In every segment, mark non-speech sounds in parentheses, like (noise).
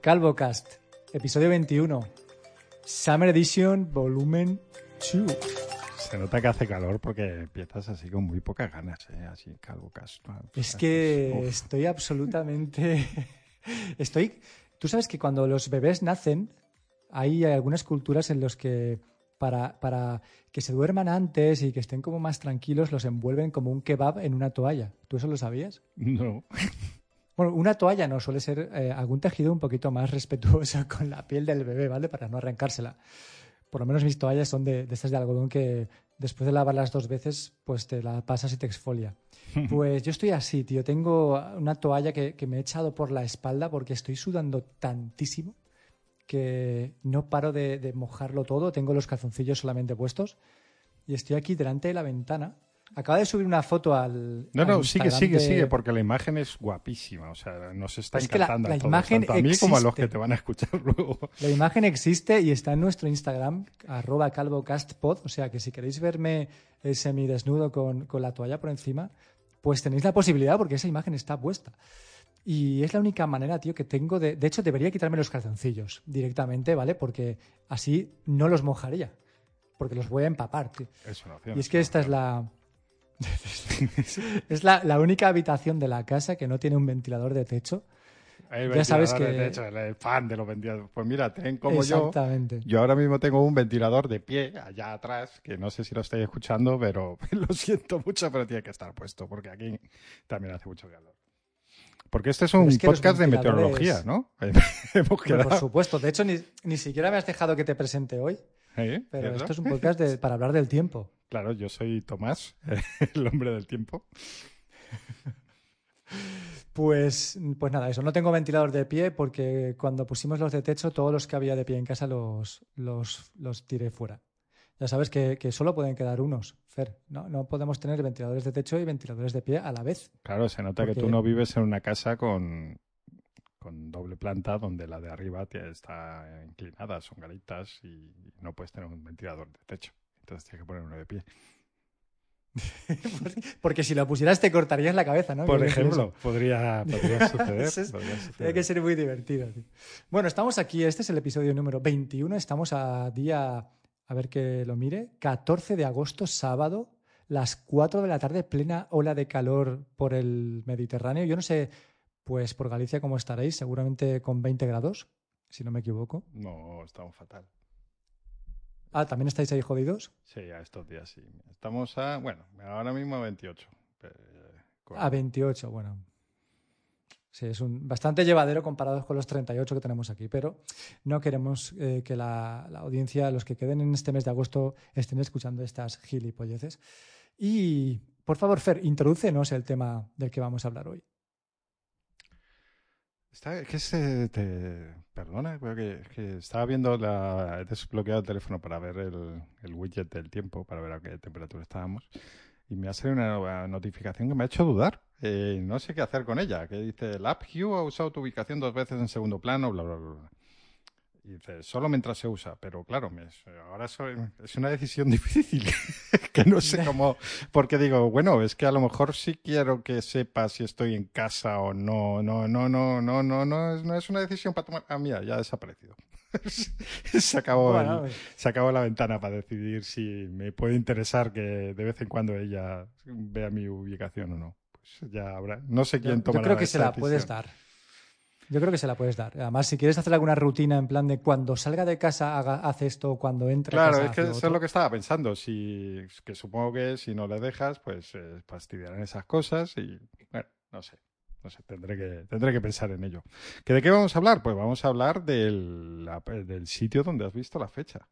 CalvoCast, episodio 21, Summer Edition, volumen 2. Se nota que hace calor porque empiezas así con muy pocas ganas, ¿eh? así CalvoCast. Es que estoy absolutamente... (laughs) estoy... Tú sabes que cuando los bebés nacen, hay algunas culturas en las que para, para, que se duerman antes y que estén como más tranquilos, los envuelven como un kebab en una toalla. ¿Tú eso lo sabías? No. (laughs) Bueno, una toalla no, suele ser eh, algún tejido un poquito más respetuoso (laughs) con la piel del bebé, ¿vale? Para no arrancársela. Por lo menos mis toallas son de, de estas de algodón que después de lavarlas dos veces, pues te la pasas y te exfolia. (laughs) Pues yo estoy así, tío. Tengo una toalla que, que me he echado por la espalda porque estoy sudando tantísimo que no paro de, de, mojarlo todo. Tengo los calzoncillos solamente puestos y estoy aquí delante de la ventana. Acaba de subir una foto al. No, al no, sigue, sigue, de- sigue, porque la imagen es guapísima. O sea, nos está Es que la- encantando la a todos, imagen tanto a mí como a los que te van a escuchar (laughs) luego. La imagen existe y está en nuestro Instagram, arroba calvocastpod. O sea que si queréis verme eh, semidesnudo con, con la toalla por encima, pues tenéis la posibilidad porque esa imagen está puesta. Y es la única manera, tío, que tengo de... De hecho, debería quitarme los calzoncillos directamente, ¿vale? Porque así no los mojaría. Porque los voy a empapar, tío. Es una opción. Y es que esta es la... (laughs) es la, la única habitación de la casa que no tiene un ventilador de techo. El ya sabes que- De el fan de los ventiladores. Pues mira, ten como yo. Exactamente. Yo ahora mismo tengo un ventilador de pie allá atrás, que no sé si lo estáis escuchando, pero (laughs) lo siento mucho, pero tiene que estar puesto, porque aquí también hace mucho calor. Porque este es un es que podcast de meteorología, ¿no? (laughs) Hemos por supuesto. De hecho, ni, ni siquiera me has dejado que te presente hoy. ¿Eh? Pero esto es un (laughs) podcast de- para hablar del tiempo. Claro, yo soy Tomás, (laughs) el hombre del tiempo. (laughs) Pues, pues nada, eso. No tengo ventilador de pie porque cuando pusimos los de techo, todos los que había de pie en casa los, los, los tiré fuera. Ya sabes que, que solo pueden quedar unos, Fer. No, no podemos tener ventiladores de techo y ventiladores de pie a la vez. Claro, se nota que tú no vives en una casa con, con doble planta donde la de arriba está inclinada, son garitas y no puedes tener un ventilador de techo. Entonces tienes que poner uno de pie. (laughs) Porque si lo pusieras te cortarías la cabeza, ¿no? Por ejemplo, podría, podría (laughs) suceder. Es- podría Tiene que ser muy divertido. tío. Bueno, estamos aquí. Este es el episodio número 21. Estamos a día, a ver que lo mire, 14 de agosto, sábado, las 4 de la tarde, plena ola de calor por el Mediterráneo. Yo no sé, pues por Galicia cómo estaréis, seguramente con 20 grados, si no me equivoco. No, estamos fatal. Ah, ¿también estáis ahí jodidos? Sí, a estos días sí. Estamos a, bueno, ahora mismo a 28. eh, con- A 28, bueno. Sí, es un bastante llevadero comparado con los 38 que tenemos aquí, pero no queremos eh, que la, la audiencia, los que queden en este mes de agosto, estén escuchando estas gilipolleces. Y, por favor, Fer, introdúcenos el tema del que vamos a hablar hoy. Está, que se te, perdona, creo que, estaba viendo la, he desbloqueado el teléfono para ver el, widget del tiempo, para ver a qué temperatura estábamos, y me ha salido una notificación que me ha hecho dudar. Eh, no sé qué hacer con ella, que dice, el app Hue ha usado tu ubicación dos veces en segundo plano, bla, bla, bla. Bla". Y dice, solo mientras se usa, pero claro, me- ahora soy- es una decisión (laughs) difícil, (laughs) que no sé cómo, porque digo, bueno, es que a lo mejor sí quiero que sepa si estoy en casa o no, no, no, no, no, no, no, es, no es una decisión para tomar, ah, mira, ya ha desaparecido. (laughs) se, acabó el- se acabó la ventana para decidir si me puede interesar que de vez en cuando ella vea mi ubicación o no. Pues ya habrá, no sé yo, quién yo toma creo que se la puedes dar. Yo creo que se la puedes dar. Además, si quieres hacer alguna rutina en plan de cuando salga de casa haga, hace esto, cuando entre Claro, casa es que eso es lo que estaba pensando. Si, que supongo que si no le dejas, pues eh, fastidiarán esas cosas y, bueno, no sé. No sé, tendré que, tendré que pensar en ello. ¿Que ¿De qué vamos a hablar? Pues vamos a hablar del, del sitio donde has visto la fecha,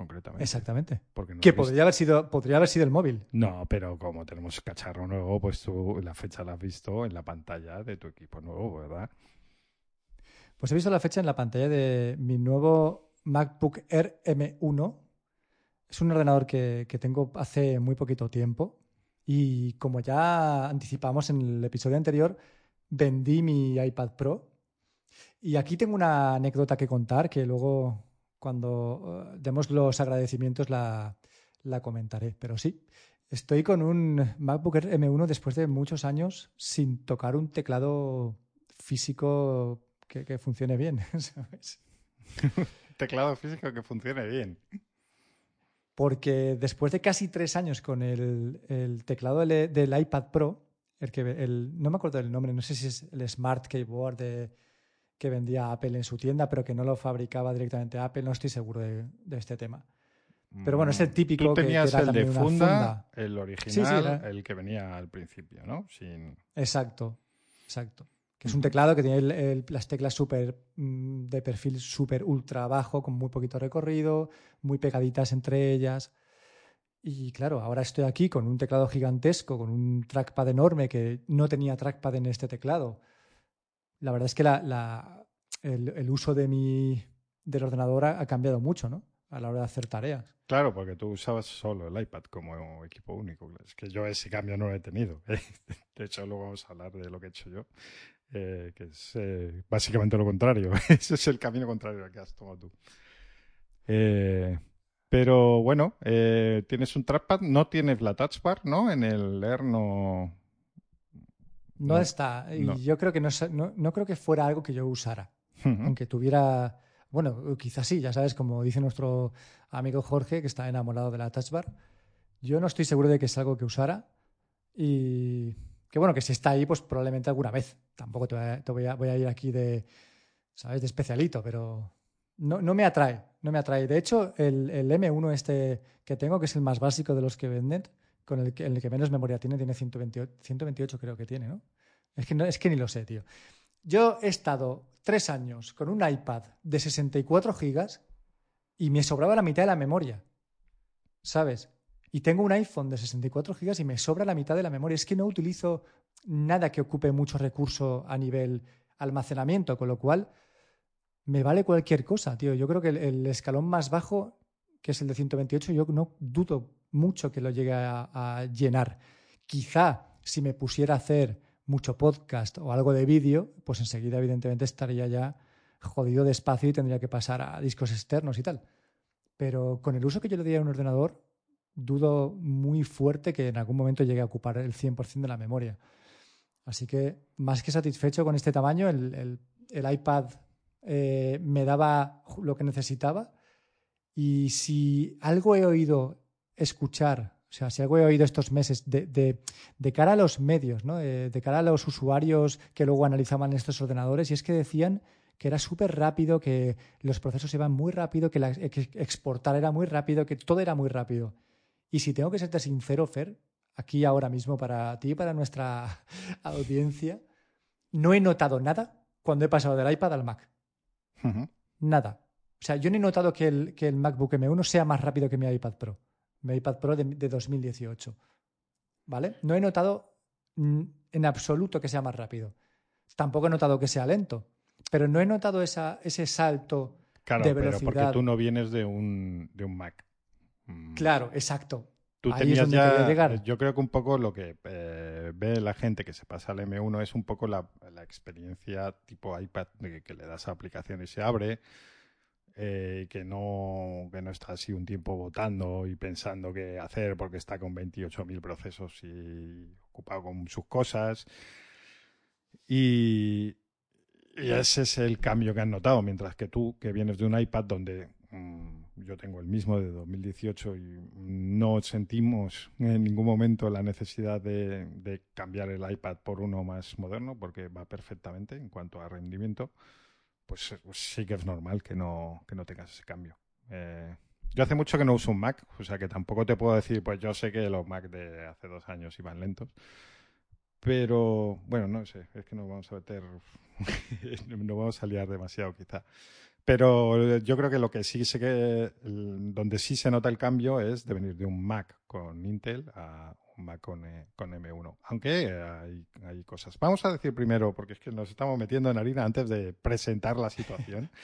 concretamente. Exactamente. Porque no Que visto- podría haber sido, podría haber sido el móvil. No, pero como tenemos cacharro nuevo, pues tú la fecha la has visto en la pantalla de tu equipo nuevo, ¿verdad? Pues he visto la fecha en la pantalla de mi nuevo MacBook Air M1. Es un ordenador que, que tengo hace muy poquito tiempo. Y como ya anticipamos en el episodio anterior, vendí mi iPad Pro. Y aquí tengo una anécdota que contar que luego, cuando eh, demos los agradecimientos, la, la comentaré. Pero sí, estoy con un MacBook Air M1 después de muchos años sin tocar un teclado físico que, funcione bien, (laughs) ¿sabes? (laughs) teclado físico que funcione bien. Porque después de casi tres años con el, teclado del, iPad Pro, el que el, no me acuerdo del nombre, no sé si es el Smart Keyboard que vendía Apple en su tienda, pero que no lo fabricaba directamente Apple, no estoy seguro de, este tema. Pero bueno, es el típico Tú tenías el de funda, el original, el que venía al principio, ¿no? Sin... Exacto, exacto que es un teclado que tiene las teclas super, mm, de perfil súper ultra bajo, con muy poquito recorrido, muy pegaditas entre ellas. Y claro, ahora estoy aquí con un teclado gigantesco, con un trackpad enorme que no tenía trackpad en este teclado. La verdad es que el, uso de mi, del ordenador ha, cambiado mucho, ¿no? A la hora de hacer tareas. Claro, porque tú usabas solo el iPad como equipo único. Es que yo ese cambio no lo he tenido. (laughs) De hecho, luego vamos a hablar de lo que he hecho yo. Eh, que es eh, básicamente lo contrario. (laughs) Ese es el camino contrario al que has tomado tú. Eh, pero bueno, tienes un trackpad, no tienes la touch bar, ¿no? En el Air no... No, está. Y yo creo que no, no, creo que fuera algo que yo usara. Aunque tuviera... Bueno, quizás sí, ya sabes, como dice nuestro amigo Jorge, que está enamorado de la touch bar. Yo no estoy seguro de que es algo que usara. Y que bueno, que si está ahí, pues probablemente alguna vez. Tampoco te voy a, voy, a ir aquí de, ¿sabes? De especialito, pero no, no, me atrae, no me atrae. De hecho, el, el, M1 este que tengo, que es el más básico de los que venden, con el que, menos memoria tiene, tiene 128, 128 creo que tiene, ¿no? Es que, ni lo sé, tío. Yo he estado tres años con un iPad de 64 gigas y me sobraba la mitad de la memoria, ¿sabes? Y tengo un iPhone de 64 GB y me sobra la mitad de la memoria. Es que no utilizo nada que ocupe mucho recurso a nivel almacenamiento, con lo cual me vale cualquier cosa, tío. Yo creo que el, escalón más bajo, que es el de 128, yo no dudo mucho que lo llegue a, llenar. Quizá si me pusiera a hacer mucho podcast o algo de vídeo, pues enseguida evidentemente estaría ya jodido de espacio y tendría que pasar a discos externos y tal. Pero con el uso que yo le doy a un ordenador, dudo muy fuerte que en algún momento llegue a ocupar el 100% de la memoria. Así que más que satisfecho con este tamaño, el, iPad eh, me daba lo que necesitaba y si algo he oído escuchar, o sea, si algo he oído estos meses de, cara a los medios, ¿no? de, cara a los usuarios que luego analizaban estos ordenadores, y es que decían que era súper rápido, que los procesos iban muy rápido, que, la, que exportar era muy rápido, que todo era muy rápido. Y si tengo que serte sincero, Fer, aquí ahora mismo para ti y para nuestra (laughs) audiencia, no he notado nada cuando he pasado del iPad al Mac. Nada. O sea, yo no he notado que el, que el MacBook M1 sea más rápido que mi iPad Pro. Mi iPad Pro de, 2018. ¿Vale? No he notado en absoluto que sea más rápido. Tampoco he notado que sea lento. Pero no he notado esa, ese salto de velocidad. Pero porque tú no vienes de un, de un Mac. Mm. Claro, exacto. Tú tenías ya, llegar. yo creo que un poco lo que eh, ve la gente que se pasa al M1 es un poco la, experiencia tipo iPad que, le das a aplicación y se abre, eh, que, no, que no está así un tiempo votando y pensando qué hacer porque está con 28.000 procesos y ocupado con sus cosas. Y, ese es el cambio que han notado, mientras que tú, que vienes de un iPad donde Mm, yo tengo el mismo de 2018 y no sentimos en ningún momento la necesidad de, cambiar el iPad por uno más moderno porque va perfectamente en cuanto a rendimiento, pues, pues sí que es normal que no, que no tengas ese cambio. Eh, yo hace mucho que no uso un Mac, o sea que tampoco te puedo decir, pues yo sé que los Mac de hace dos años iban lentos, pero bueno, no sé, es que nos vamos a meter, (laughs) no vamos a liar demasiado quizá. Pero yo creo que lo que sí sé que donde sí se nota el cambio es de venir de un Mac con Intel a Mac con, eh, M1. Aunque hay, hay, cosas. Vamos a decir primero, porque es que nos estamos metiendo en harina antes de presentar la situación. (laughs)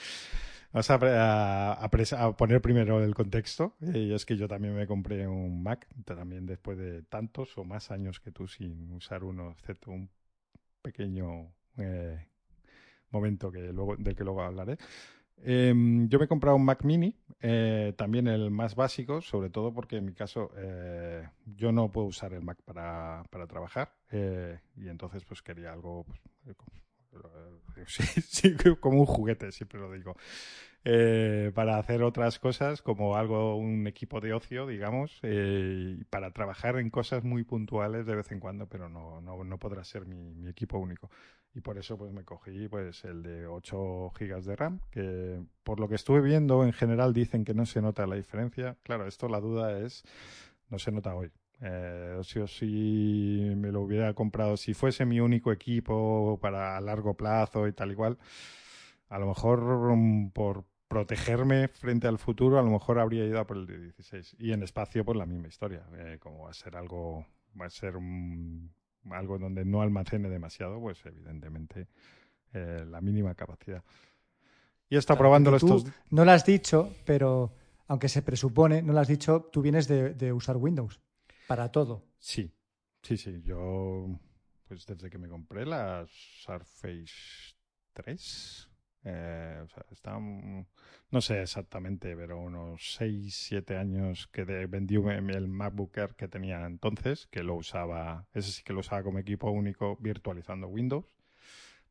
Vamos a, a, poner primero el contexto. Y es que yo también me compré un Mac, también después de tantos o más años que tú sin usar uno, excepto un pequeño eh, momento que luego, del que luego hablaré. Em, yo me he comprado un Mac Mini, eh, también el más básico, sobre todo porque en mi caso eh, yo no puedo usar el Mac para, para trabajar eh, y entonces pues quería algo, pues, (laughs) sí, como un juguete, siempre lo digo. Eh, para hacer otras cosas como algo, un equipo de ocio, digamos, eh, y para trabajar en cosas muy puntuales de vez en cuando, pero no, no, no podrá ser mi, mi, equipo único. Y por eso pues me cogí pues el de 8 gigas de RAM, que por lo que estuve viendo en general dicen que no se nota la diferencia. Claro, esto la duda es, no se nota hoy. Eh, si o si me lo hubiera comprado, si fuese mi único equipo para largo plazo y tal igual, a lo mejor um, por protegerme frente al futuro, a lo mejor habría ido a por el de 16. Y en espacio, pues la misma historia. Eh, como va a ser algo, va a ser un, algo donde no almacene demasiado, pues evidentemente eh, la mínima capacidad. Y está claro, probándolo estos. No lo has dicho, pero aunque se presupone, no lo has dicho, tú vienes de, de usar Windows para todo. Sí, sí, sí. Yo, pues desde que me compré la Surface 3, eh, está, no sé exactamente, pero unos 6, 7 años que de, vendí el MacBook Air que tenía entonces, que lo usaba, ese sí que lo usaba como equipo único virtualizando Windows.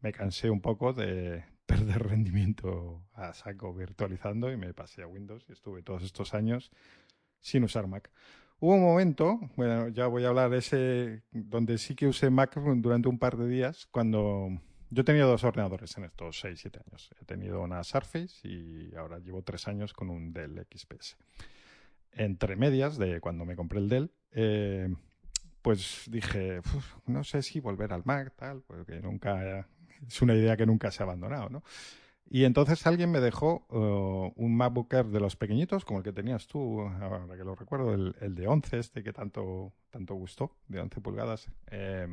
Me cansé un poco de (laughs) perder rendimiento a saco virtualizando y me pasé a Windows y estuve todos estos años sin usar Mac. Hubo un momento, bueno, ya voy a hablar ese, donde sí que usé Mac durante un par de días, cuando yo he tenido dos ordenadores en estos 6, 7 años. He tenido una Surface y ahora llevo tres años con un Dell XPS. Entre medias de cuando me compré el Dell, eh, pues dije, no sé si volver al Mac, tal, porque nunca, es una idea que nunca se ha abandonado, ¿no? Y entonces alguien me dejó uh, un MacBook Air de los pequeñitos, como el que tenías tú, ahora que lo recuerdo, el, el de 11, este que tanto, tanto gustó, de 11 pulgadas, eh,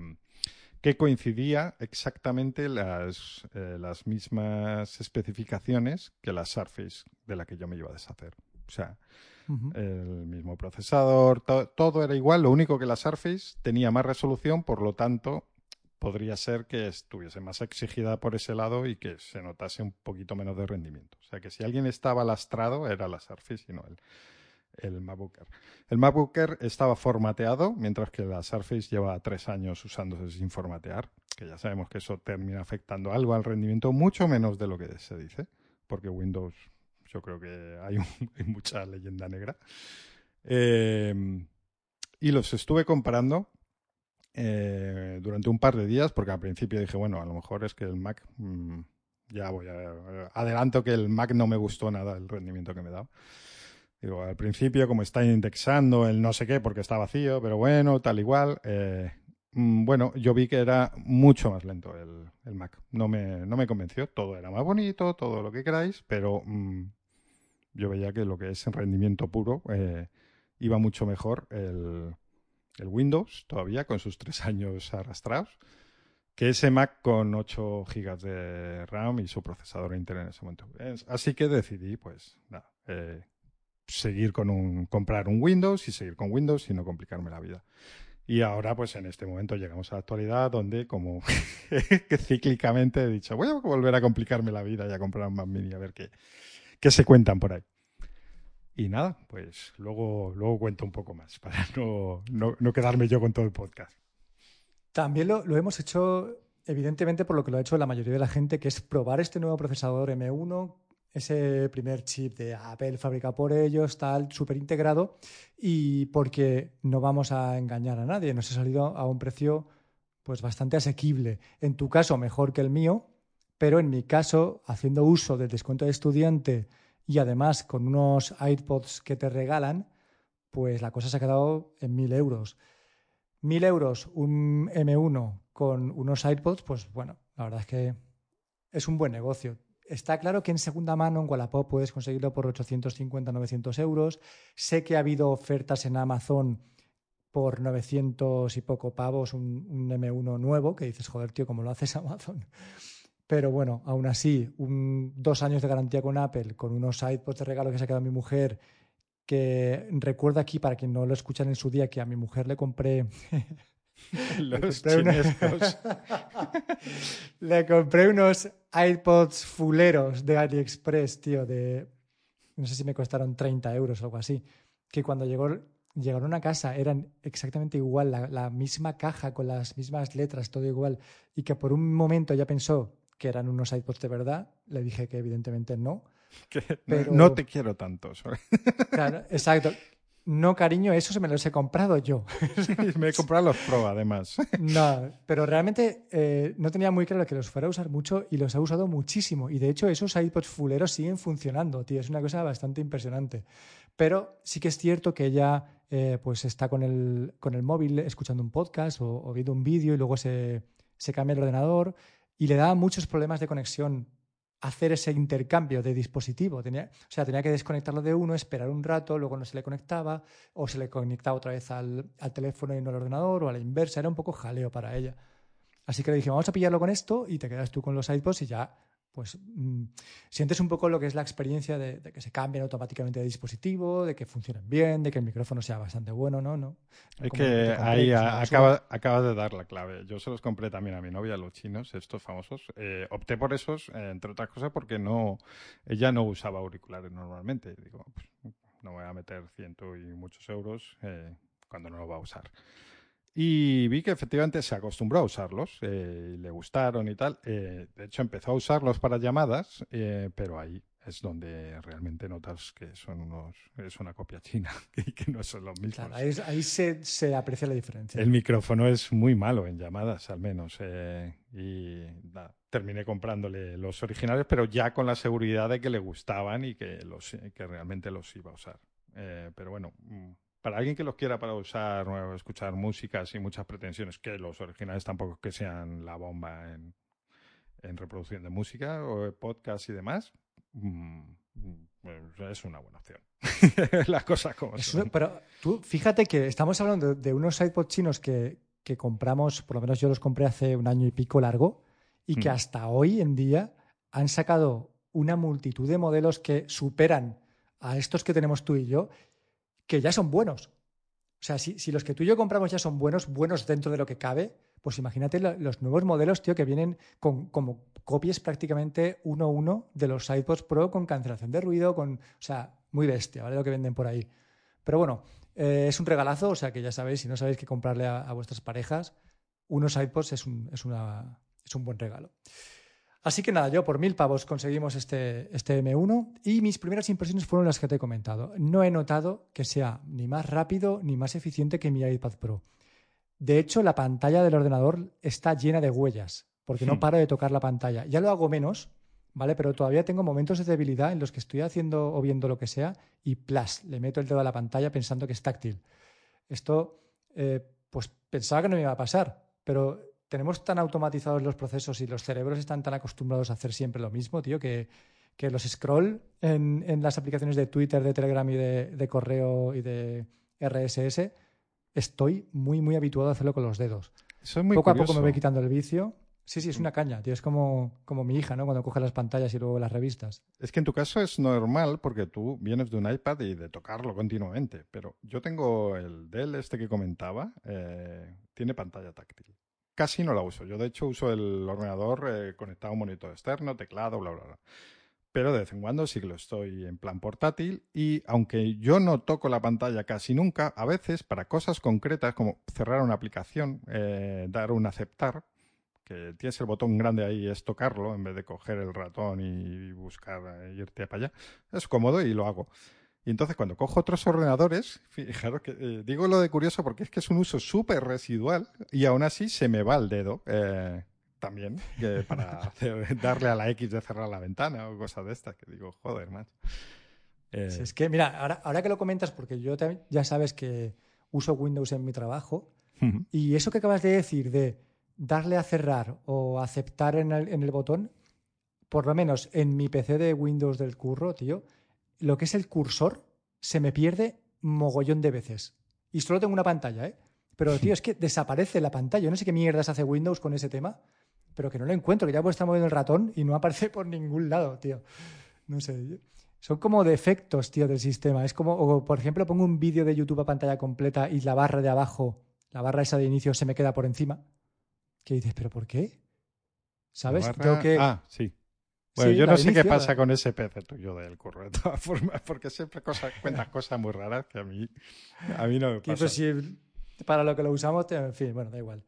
que coincidía exactamente las, eh, las mismas especificaciones que la Surface de la que yo me iba a deshacer. O sea, uh -huh. el mismo procesador, to todo era igual, lo único que la Surface tenía más resolución, por lo tanto, podría ser que estuviese más exigida por ese lado y que se notase un poquito menos de rendimiento. O sea que si alguien estaba lastrado era la Surface y no el, el MacBook. El MacBook estaba formateado, mientras que la Surface lleva tres años usándose sin formatear, que ya sabemos que eso termina afectando algo al rendimiento, mucho menos de lo que se dice, porque Windows, yo creo que hay (laughs) mucha leyenda negra. Eh, y los estuve comparando eh, durante un par de días, porque al principio dije, bueno, a lo mejor es que el Mac, mmm, ya voy a, adelanto que el Mac no me gustó nada el rendimiento que me daba. Digo, al principio, como está indexando el no sé qué, porque está vacío, pero bueno, tal igual. Eh, mmm, bueno, yo vi que era mucho más lento el, el, Mac. No me, no me convenció. Todo era más bonito, todo lo que queráis, pero mmm, yo veía que lo que es en rendimiento puro eh, iba mucho mejor el, el Windows todavía con sus tres años arrastrados que ese Mac con 8 GB de RAM y su procesador Intel en ese momento. Así que decidí, pues, nada, eh, seguir con un, comprar un Windows y seguir con Windows y no complicarme la vida. Y ahora, pues en este momento llegamos a la actualidad donde, como (laughs) que cíclicamente he dicho, voy a volver a complicarme la vida y a comprar un Mac Mini a ver qué, qué se cuentan por ahí. Y nada, pues luego, luego cuento un poco más para (laughs) no, no, quedarme yo con todo el podcast. También lo, lo, hemos hecho, evidentemente, por lo que lo ha hecho la mayoría de la gente, que es probar este nuevo procesador M1, ese primer chip de Apple fabricado por ellos, tal, súper integrado, y porque no vamos a engañar a nadie, nos ha salido a un precio pues bastante asequible. En tu caso, mejor que el mío, pero en mi caso, haciendo uso del descuento de estudiante y además con unos iPods que te regalan, pues la cosa se ha quedado en mil euros. Mil euros, un M1 con unos iPods, pues bueno, la verdad es que es un buen negocio. Está claro que en segunda mano en Wallapop puedes conseguirlo por 850, 900 euros. Sé que ha habido ofertas en Amazon por 900 y poco pavos, un, un M1 nuevo, que dices, joder, tío, ¿cómo lo haces (laughs) Amazon? Pero bueno, aún así, un, dos años de garantía con Apple, con unos iPods de regalo que se ha quedado mi mujer, que recuerdo aquí, para quien no lo escuchan en su día, que a mi mujer le compré... (laughs) Los chinescos. (laughs) le compré unos iPods fuleros de AliExpress, tío, de... No sé si me costaron 30 euros o algo así. Que cuando llegó, llegaron a casa eran exactamente igual, la, la misma caja con las mismas letras, todo igual. Y que por un momento ella pensó que eran unos iPods de verdad. Le dije que evidentemente no. (laughs) Que no te quiero tanto. (laughs) Claro, exacto. No, cariño, eso se me los he comprado yo. (laughs) me he comprado los Pro, además. No, pero realmente eh, no tenía muy claro que los fuera a usar mucho y los he usado muchísimo. Y de hecho, esos iPods fuleros siguen funcionando, tío. Es una cosa bastante impresionante. Pero sí que es cierto que ella eh, pues está con el, con el móvil escuchando un podcast o, viendo un vídeo y luego se, se cambia el ordenador y le da muchos problemas de conexión hacer ese intercambio de dispositivo. Tenía, o sea, tenía que desconectarlo de uno, esperar un rato, luego no se le conectaba, o se le conectaba otra vez al, teléfono y no al ordenador, o a la inversa. Era un poco jaleo para ella. Así que le dije, vamos a pillarlo con esto y te quedas tú con los iPods y ya pues mm, sientes un poco lo que es la experiencia de, que se cambien automáticamente de dispositivo, de que funcionen bien, de que el micrófono sea bastante bueno, ¿no? ¿No? Es que ahí acaba, acaba, de dar la clave. Yo se los compré también a mi novia, los chinos, estos famosos. Eh, opté por esos, eh, entre otras cosas, porque no ella no usaba auriculares normalmente. Digo, pues, no voy a meter ciento y muchos euros eh, cuando no lo va a usar. Y vi que efectivamente se acostumbró a usarlos, eh, le gustaron y tal. Eh, de hecho, empezó a usarlos para llamadas, eh, pero ahí es donde realmente notas que son unos es una copia china (laughs) y que no son los mismos. Claro, ahí, se, aprecia la diferencia. El micrófono es muy malo en llamadas, al menos. y terminé comprándole los originales, pero ya con la seguridad de que le gustaban y que, los, que realmente los iba a usar. pero bueno mm, para alguien que los quiera para usar, escuchar música sin muchas pretensiones, que los originales tampoco que sean la bomba en, reproducción de música o podcast y demás, mm, mm, es una buena opción. (laughs) Las cosas como son. Pero tú, fíjate que estamos hablando de, unos iPods chinos que, compramos, por lo menos yo los compré hace un año y pico largo, y que mm. hasta hoy en día han sacado una multitud de modelos que superan a estos que tenemos tú y yo que ya son buenos. O sea, si, los que tú y yo compramos ya son buenos, buenos dentro de lo que cabe, pues imagínate los nuevos modelos, tío, que vienen con como copias prácticamente uno a uno de los iPods Pro con cancelación de ruido, con, o sea, muy bestia, ¿vale? Lo que venden por ahí. Pero bueno, eh, es un regalazo, o sea que ya sabéis, si no sabéis qué comprarle a, vuestras parejas, unos iPods es un, es, una, es un buen regalo. Así que nada, yo por mil pavos conseguimos este, este M1 y mis primeras impresiones fueron las que te he comentado. No he notado que sea ni más rápido ni más eficiente que mi iPad Pro. De hecho, la pantalla del ordenador está llena de huellas, porque no hmm. paro de tocar la pantalla. Ya lo hago menos, ¿vale? Pero todavía tengo momentos de debilidad en los que estoy haciendo o viendo lo que sea y plas, le meto el dedo a la pantalla pensando que es táctil. Esto, eh, pues pensaba que no me iba a pasar, pero tenemos tan automatizados los procesos y los cerebros están tan acostumbrados a hacer siempre lo mismo, tío, que, los scroll en, las aplicaciones de Twitter, de Telegram y de, correo y de RSS, estoy muy, muy habituado a hacerlo con los dedos. poco a poco me voy quitando el vicio. Sí, sí, es una caña, tío. Es como, como mi hija, ¿no? Cuando coge las pantallas y luego las revistas. Es que en tu caso es normal porque tú vienes de un iPad y de tocarlo continuamente. Pero yo tengo el Dell, este que comentaba, eh, tiene pantalla táctil casi no la uso. Yo, de hecho, uso el ordenador eh, conectado a un monitor externo, teclado, bla, bla, bla. Pero de vez en cuando sí que lo estoy en plan portátil y aunque yo no toco la pantalla casi nunca, a veces para cosas concretas como cerrar una aplicación, eh, dar un aceptar, que tienes el botón grande ahí es tocarlo en vez de coger el ratón y buscar eh, irte para allá, es cómodo y lo hago. Y entonces cuando cojo otros ordenadores, fijaros que eh, digo lo de curioso porque es que es un uso súper residual y aún así se me va el dedo eh, también para (laughs) darle a la X de cerrar la ventana o cosas de estas que digo, joder, macho. Eh, es que, mira, ahora, ahora, que lo comentas, porque yo ya sabes que uso Windows en mi trabajo y eso que acabas de decir de darle a cerrar o aceptar en el, en el botón, por lo menos en mi PC de Windows del curro, tío, lo que es el cursor se me pierde mogollón de veces. Y solo tengo una pantalla, ¿eh? Pero, (laughs) tío, es que desaparece la pantalla. Yo no sé qué mierdas hace Windows con ese tema, pero que no lo encuentro, que ya puedo estar moviendo el ratón y no aparece por ningún lado, tío. No sé. Son como defectos, tío, del sistema. Es como, o, por ejemplo, pongo un vídeo de YouTube a pantalla completa y la barra de abajo, la barra esa de inicio, se me queda por encima. ¿Qué dices? ¿Pero por qué? ¿Sabes? que... Ah, sí. Bueno, yo no sé qué pasa con ese PC tuyo del curro, de todas formas, (laughs) porque siempre cosas, cuentas cosas muy raras que a mí, a mí no me pasa. para lo que lo usamos, en fin, bueno, da igual.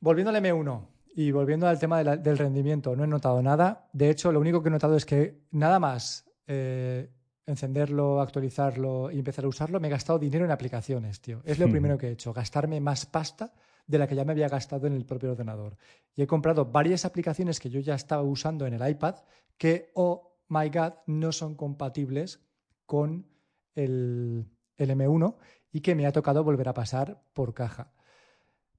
Volviendo al M1, Y volviendo al tema del rendimiento, no he notado nada. De hecho, lo único que he notado es que nada más eh, encenderlo, actualizarlo y empezar a usarlo, me he gastado dinero en aplicaciones, tío. Es lo primero que he hecho, gastarme más pasta de la que ya me había gastado en el propio ordenador. Y he comprado varias aplicaciones que yo ya estaba usando en el iPad que, oh my god, no son compatibles con el, el M1 y que me ha tocado volver a pasar por caja.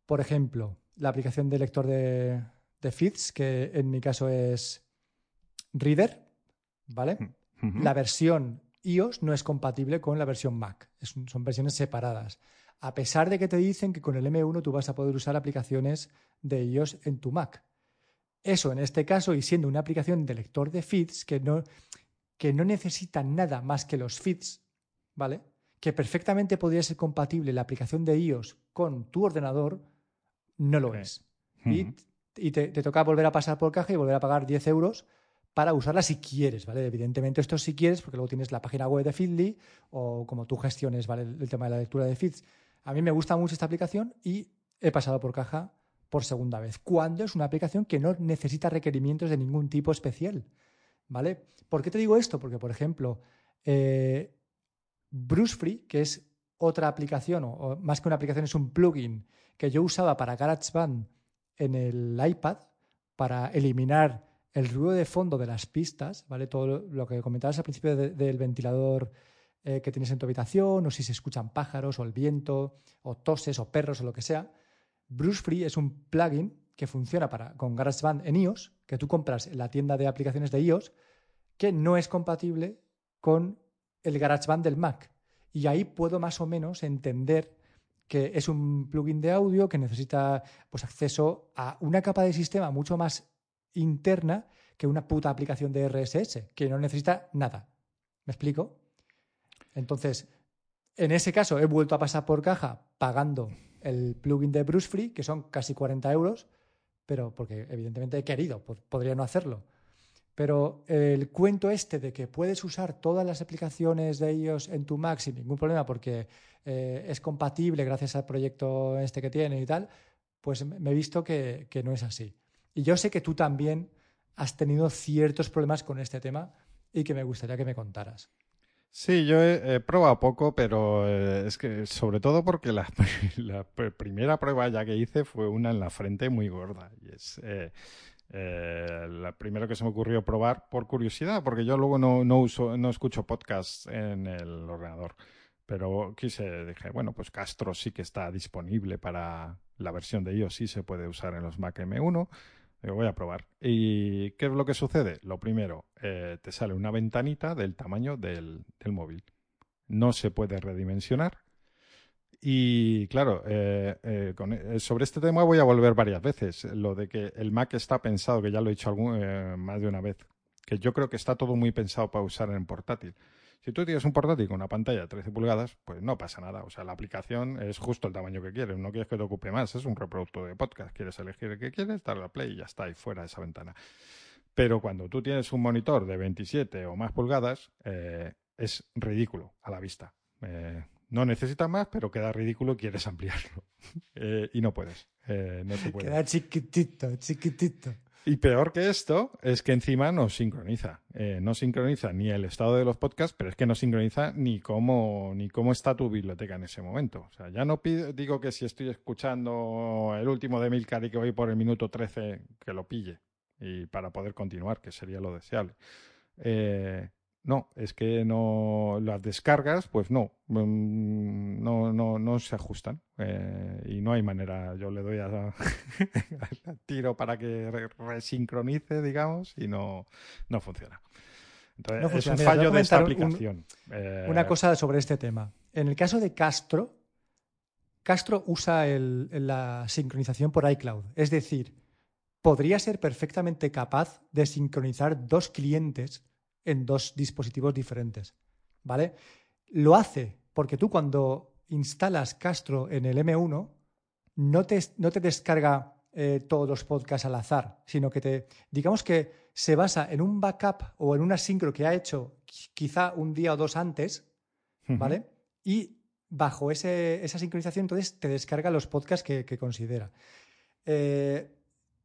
Por ejemplo, la aplicación de lector de, de feeds, que en mi caso es Reader, ¿vale? La versión iOS no es compatible con la versión Mac, son versiones separadas. A pesar de que te dicen que con el M1 tú vas a poder usar aplicaciones de iOS en tu Mac. Eso en este caso, y siendo una aplicación de lector de feeds que no, que no necesita nada más que los feeds, ¿vale? Que perfectamente podría ser compatible la aplicación de iOS con tu ordenador, no lo es. Y, te, te, toca volver a pasar por caja y volver a pagar 10 euros para usarla si quieres, ¿vale? Evidentemente esto si quieres, porque luego tienes la página web de Feedly o como tú gestiones, ¿vale? El, tema de la lectura de feeds. A mí me gusta mucho esta aplicación y he pasado por caja por segunda vez, cuando es una aplicación que no necesita requerimientos de ningún tipo especial, ¿vale? ¿Por qué te digo esto? Porque, por ejemplo, eh, Bruce Free, que es otra aplicación, o, más que una aplicación, es un plugin que yo usaba para GarageBand en el iPad para eliminar el ruido de fondo de las pistas, ¿vale? Todo lo que comentabas al principio del ventilador eh, que tienes en tu habitación, o si se escuchan pájaros, o el viento, o toses, o perros, o lo que sea. Bruce Free es un plugin que funciona para, con GarageBand en iOS, que tú compras en la tienda de aplicaciones de iOS, que no es compatible con el GarageBand del Mac. Y ahí puedo más o menos entender que es un plugin de audio que necesita pues, acceso a una capa de sistema mucho más interna que una puta aplicación de RSS, que no necesita nada. ¿Me explico? Entonces, en ese caso he vuelto a pasar por caja pagando el plugin de Bruce Free, que son casi 40 euros, pero porque evidentemente he querido, podría no hacerlo. Pero el cuento este de que puedes usar todas las aplicaciones de ellos en tu Mac sin ningún problema porque eh, es compatible gracias al proyecto este que tiene y tal, pues me he visto que no es así. Y yo sé que tú también has tenido ciertos problemas con este tema y que me gustaría que me contaras. Sí, yo he, probado poco, pero eh, es que sobre todo porque la, (laughs) primera prueba ya que hice fue una en la frente muy gorda. Y es eh, eh, la primera que se me ocurrió probar por curiosidad, porque yo luego no, no uso, no escucho podcasts en el ordenador. Pero quise, dije, bueno, pues Castro sí que está disponible para la versión de iOS, sí se puede usar en los Mac M1 voy a probar. ¿Y qué es lo que sucede? Lo primero, eh, te sale una ventanita del tamaño del, móvil. No se puede redimensionar. Y claro, eh, eh, sobre este tema voy a volver varias veces. Lo de que el Mac está pensado, que ya lo he dicho más de una vez, que yo creo que está todo muy pensado para usar en portátil. Si tú tienes un portátil con una pantalla de 13 pulgadas, pues no pasa nada. O sea, la aplicación es justo el tamaño que quieres. No quieres que te ocupe más. Es un reproductor de podcast. Quieres elegir el que quieres, darle a play y ya está ahí fuera de esa ventana. Pero cuando tú tienes un monitor de 27 o más pulgadas, eh, es ridículo a la vista. Eh, no necesitas más, pero queda ridículo y quieres (laughs) ampliarlo. Eh, y no puedes. no se puede. Queda chiquitito, chiquitito. Y peor que esto es que encima no sincroniza. Eh, no sincroniza ni el estado de los podcasts, pero es que no sincroniza ni cómo, ni cómo está tu biblioteca en ese momento. O sea, ya no digo que si estoy escuchando el último de Milcar y que voy por el minuto 13, que lo pille. Y para poder continuar, que sería lo deseable. Eh, no, es que no las descargas, pues no, mm, no, no, no se ajustan eh, y no hay manera. Yo le doy a, (laughs) tiro para que resincronice, digamos, y no, no funciona. Entonces, es un fallo de esta aplicación. Eh, una cosa sobre este tema. En el caso de Castro, Castro usa la sincronización por iCloud. Es decir, podría ser perfectamente capaz de sincronizar dos clientes en dos dispositivos diferentes. ¿Vale? Lo hace porque tú cuando instalas Castro en el M1 no te, no te descarga eh, todos los podcasts al azar, sino que te, digamos que se basa en un backup o en una sincro que ha hecho quizá un día o dos antes, ¿vale? Y bajo ese, esa sincronización entonces te descarga los podcasts que, considera. Eh,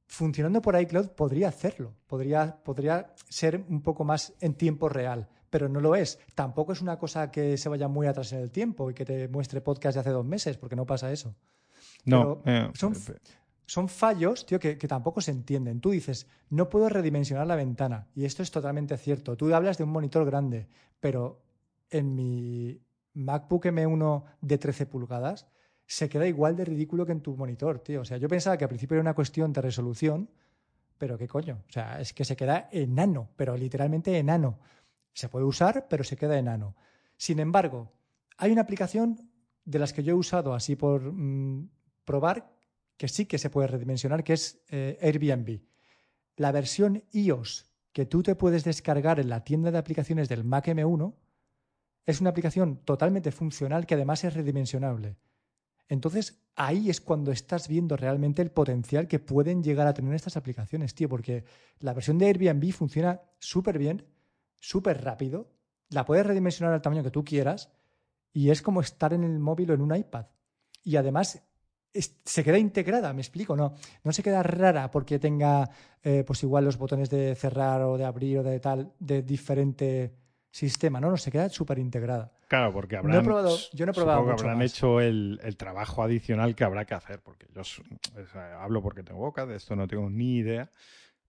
funcionando por iCloud podría hacerlo, podría, podría ser un poco más en tiempo real, pero no lo es. Tampoco es una cosa que se vaya muy atrás en el tiempo y que te muestre podcast de hace dos meses, porque no pasa eso. No, Pero son, son fallos, tío, que, que tampoco se entienden. Tú dices, no puedo redimensionar la ventana, y esto es totalmente cierto. Tú hablas de un monitor grande, pero en mi MacBook M1 de 13 pulgadas se queda igual de ridículo que en tu monitor, tío. O sea, yo pensaba que al principio era una cuestión de resolución, pero qué coño. O sea, es que se queda enano, pero literalmente enano. Se puede usar, pero se queda enano. Sin embargo, hay una aplicación de las que yo he usado así por mm, probar que sí que se puede redimensionar, que es eh, Airbnb. La versión iOS que tú te puedes descargar en la tienda de aplicaciones del Mac M1 es una aplicación totalmente funcional que además es redimensionable. Entonces, ahí es cuando estás viendo realmente el potencial que pueden llegar a tener estas aplicaciones, tío, porque la versión de Airbnb funciona súper bien, súper rápido, la puedes redimensionar al tamaño que tú quieras y es como estar en el móvil o en un iPad. Y además se queda integrada, me explico, no, no se queda rara porque tenga, eh, pues igual los botones de cerrar o de abrir o de tal, de diferente sistema, no, no, se queda súper integrada. Claro, porque No he habrán, probado- yo no he probado mucho habrán más. hecho el, el trabajo adicional que habrá que hacer, porque yo hablo porque tengo boca, de esto no tengo ni idea,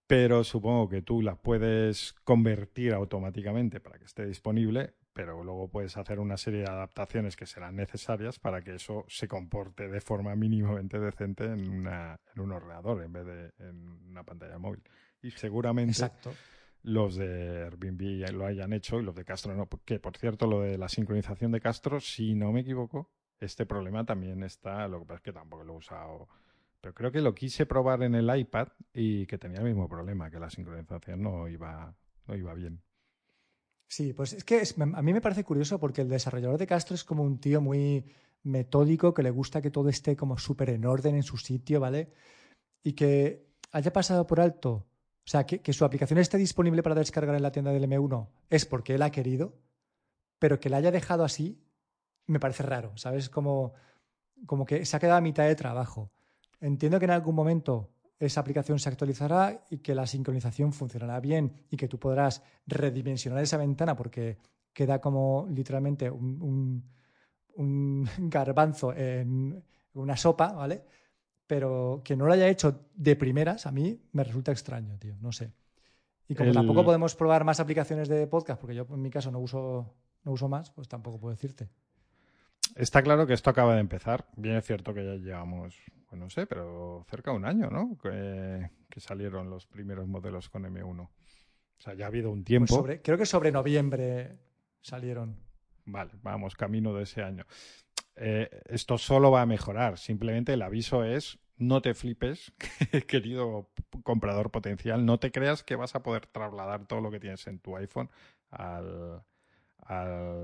pero supongo que tú la puedes convertir automáticamente para que esté disponible, pero luego puedes hacer una serie de adaptaciones que serán necesarias para que eso se comporte de forma mínimamente decente en, una, en un ordenador en vez de en una pantalla móvil. Y seguramente Exacto. Los de Airbnb lo hayan hecho y los de Castro no. Que por cierto, lo de la sincronización de Castro, si no me equivoco, este problema también está. Lo que pasa es que tampoco lo he usado. Pero creo que lo quise probar en el iPad y que tenía el mismo problema, que la sincronización no iba, no iba bien. Sí, pues es que a mí me parece curioso porque el desarrollador de Castro es como un tío muy metódico, que le gusta que todo esté como súper en orden en su sitio, ¿vale? Y que haya pasado por alto, o sea, que, que su aplicación esté disponible para descargar en la tienda del M1 es porque él ha querido, pero que la haya dejado así me parece raro, ¿sabes? Como, como que se ha quedado a mitad de trabajo. Entiendo que en algún momento esa aplicación se actualizará y que la sincronización funcionará bien y que tú podrás redimensionar esa ventana porque queda como literalmente un, un- un (laughs) garbanzo en una sopa, ¿vale? Pero que no lo haya hecho de primeras, a mí me resulta extraño, tío, no sé. Y como El- tampoco podemos probar más aplicaciones de podcast, porque yo en mi caso no uso, no uso más, pues tampoco puedo decirte. Está claro que esto acaba de empezar. Bien es cierto que ya llevamos, pues no sé, pero cerca de un año, ¿no? Que, que salieron los primeros modelos con M1. O sea, ya ha habido un Pues tiempo. sobre- creo que sobre noviembre salieron. Vale, vamos, camino de ese año. Eh, esto solo va a mejorar. Simplemente el aviso es, no te flipes, (laughs) querido comprador potencial. No te creas que vas a poder trasladar todo lo que tienes en tu iPhone al,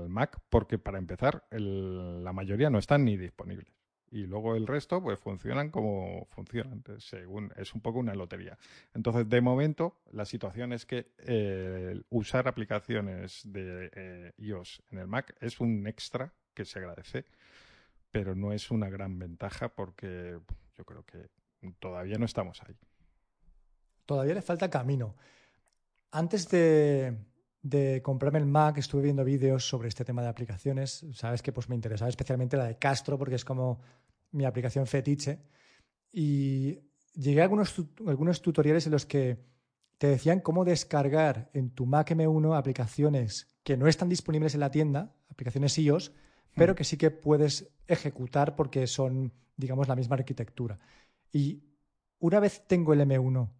Mac, porque para empezar, el- la mayoría no están ni disponibles. Y luego el resto, pues funcionan como funcionan. Según, es un poco una lotería. Entonces, de momento, la situación es que eh, usar aplicaciones de eh, iOS en el Mac es un extra que se agradece, pero no es una gran ventaja porque yo creo que todavía no estamos ahí. Todavía le falta camino. Antes de, comprarme el Mac estuve viendo vídeos sobre este tema de aplicaciones. Sabes que pues me interesaba especialmente la de Castro porque es como mi aplicación fetiche. Y llegué a algunos, algunos tutoriales en los que te decían cómo descargar en tu Mac M1 aplicaciones que no están disponibles en la tienda, aplicaciones iOS, pero que sí que puedes ejecutar porque son, digamos, la misma arquitectura. Y una vez tengo el M1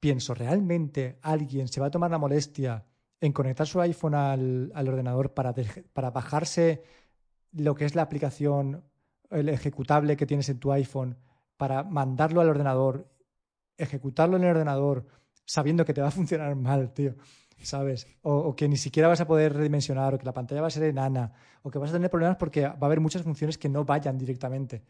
pienso, ¿realmente alguien se va a tomar la molestia en conectar su iPhone al, al ordenador para, de- para bajarse lo que es la aplicación, el ejecutable que tienes en tu iPhone, para mandarlo al ordenador, ejecutarlo en el ordenador, sabiendo que te va a (laughs) funcionar mal, tío? ¿Sabes? O, o que ni siquiera vas a poder redimensionar, o que la pantalla va a ser enana, o que vas a tener problemas porque va a haber muchas funciones que no vayan directamente.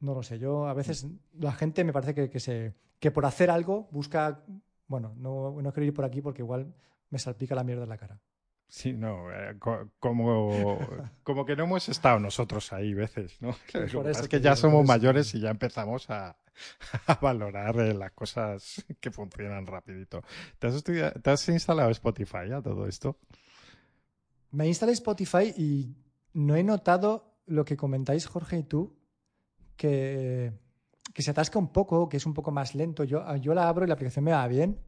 No lo sé, yo a veces la gente me parece que, que se, que por hacer algo busca. Bueno, no, no quiero ir por aquí porque igual me salpica la mierda en la cara. Sí, no, eh, co- como, como que no hemos estado nosotros ahí veces, ¿no? Lo que por pasa eso es que ya somos mayores y ya empezamos a, (laughs) a valorar eh, las cosas que funcionan rapidito. ¿Te has, ¿Te has instalado Spotify a todo esto? Me instalé Spotify y no he notado lo que comentáis Jorge y tú, que, que se atasca un poco, que es un poco más lento. Yo, yo la abro y la aplicación me va bien.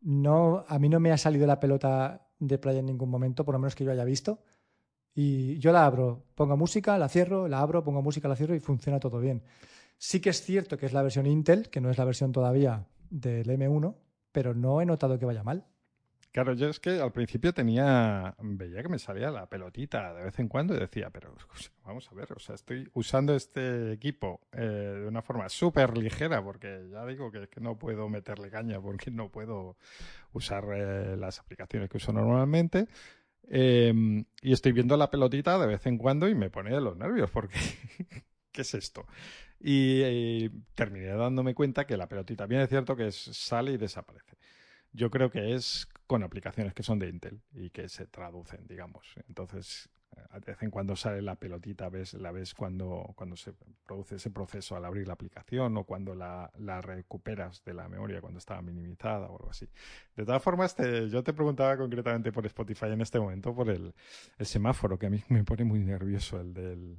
No, a mí no me ha salido la pelota de playa en ningún momento, por lo menos que yo haya visto. Y yo la abro, pongo música, la cierro, la abro, pongo música, la cierro y funciona todo bien. Sí que es cierto que es la versión Intel, que no es la versión todavía del M1, pero no he notado que vaya mal. Claro, yo es que al principio tenía, veía que me salía la pelotita de vez en cuando y decía, pero vamos a ver, o sea, estoy usando este equipo eh, de una forma súper ligera porque ya digo que, no puedo meterle caña porque no puedo usar eh, las aplicaciones que uso normalmente. Em, y estoy viendo la pelotita de vez en cuando y me pone de los nervios porque (laughs) ¿qué es esto? Y, terminé dándome cuenta que la pelotita, bien es cierto que sale y desaparece. Yo creo que es con aplicaciones que son de Intel y que se traducen, digamos. Entonces, eh, de vez en cuando sale la pelotita, ves, la ves cuando, cuando se produce ese proceso al abrir la aplicación o cuando la, la recuperas de la memoria cuando estaba minimizada o algo así. De todas formas, yo te preguntaba concretamente por Spotify en este momento, por el, el semáforo, que a mí me pone muy nervioso, el del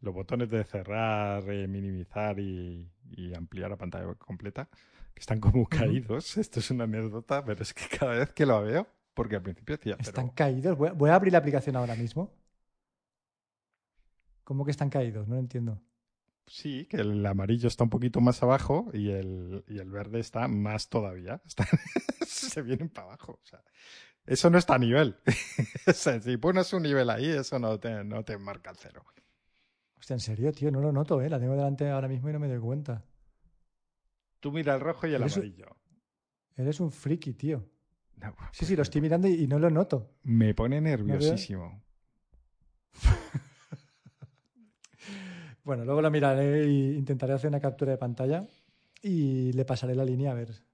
los botones de cerrar, eh, minimizar y, ampliar la pantalla completa, que están como caídos. (laughs) Esto es una anécdota, pero es que cada vez que lo veo, porque al principio decía... ¿Están caídos? Voy a, abrir la aplicación ahora mismo. ¿Cómo que están caídos? No lo entiendo. Sí, que el amarillo está un poquito más abajo y el, verde está más todavía. (laughs) se vienen para abajo. eso no está a nivel. (laughs) si pones un nivel ahí, eso no te, no te marca el cero. Hostia, en serio, tío, no lo noto, ¿eh? La tengo delante ahora mismo y no me doy cuenta. Tú mira el rojo y el amarillo. eres un friki, tío. (laughs) sí, sí, lo estoy mirando y, no lo noto. Me pone nerviosísimo. (laughs) bueno, luego lo miraré e intentaré hacer una captura de pantalla y le pasaré la línea a ver,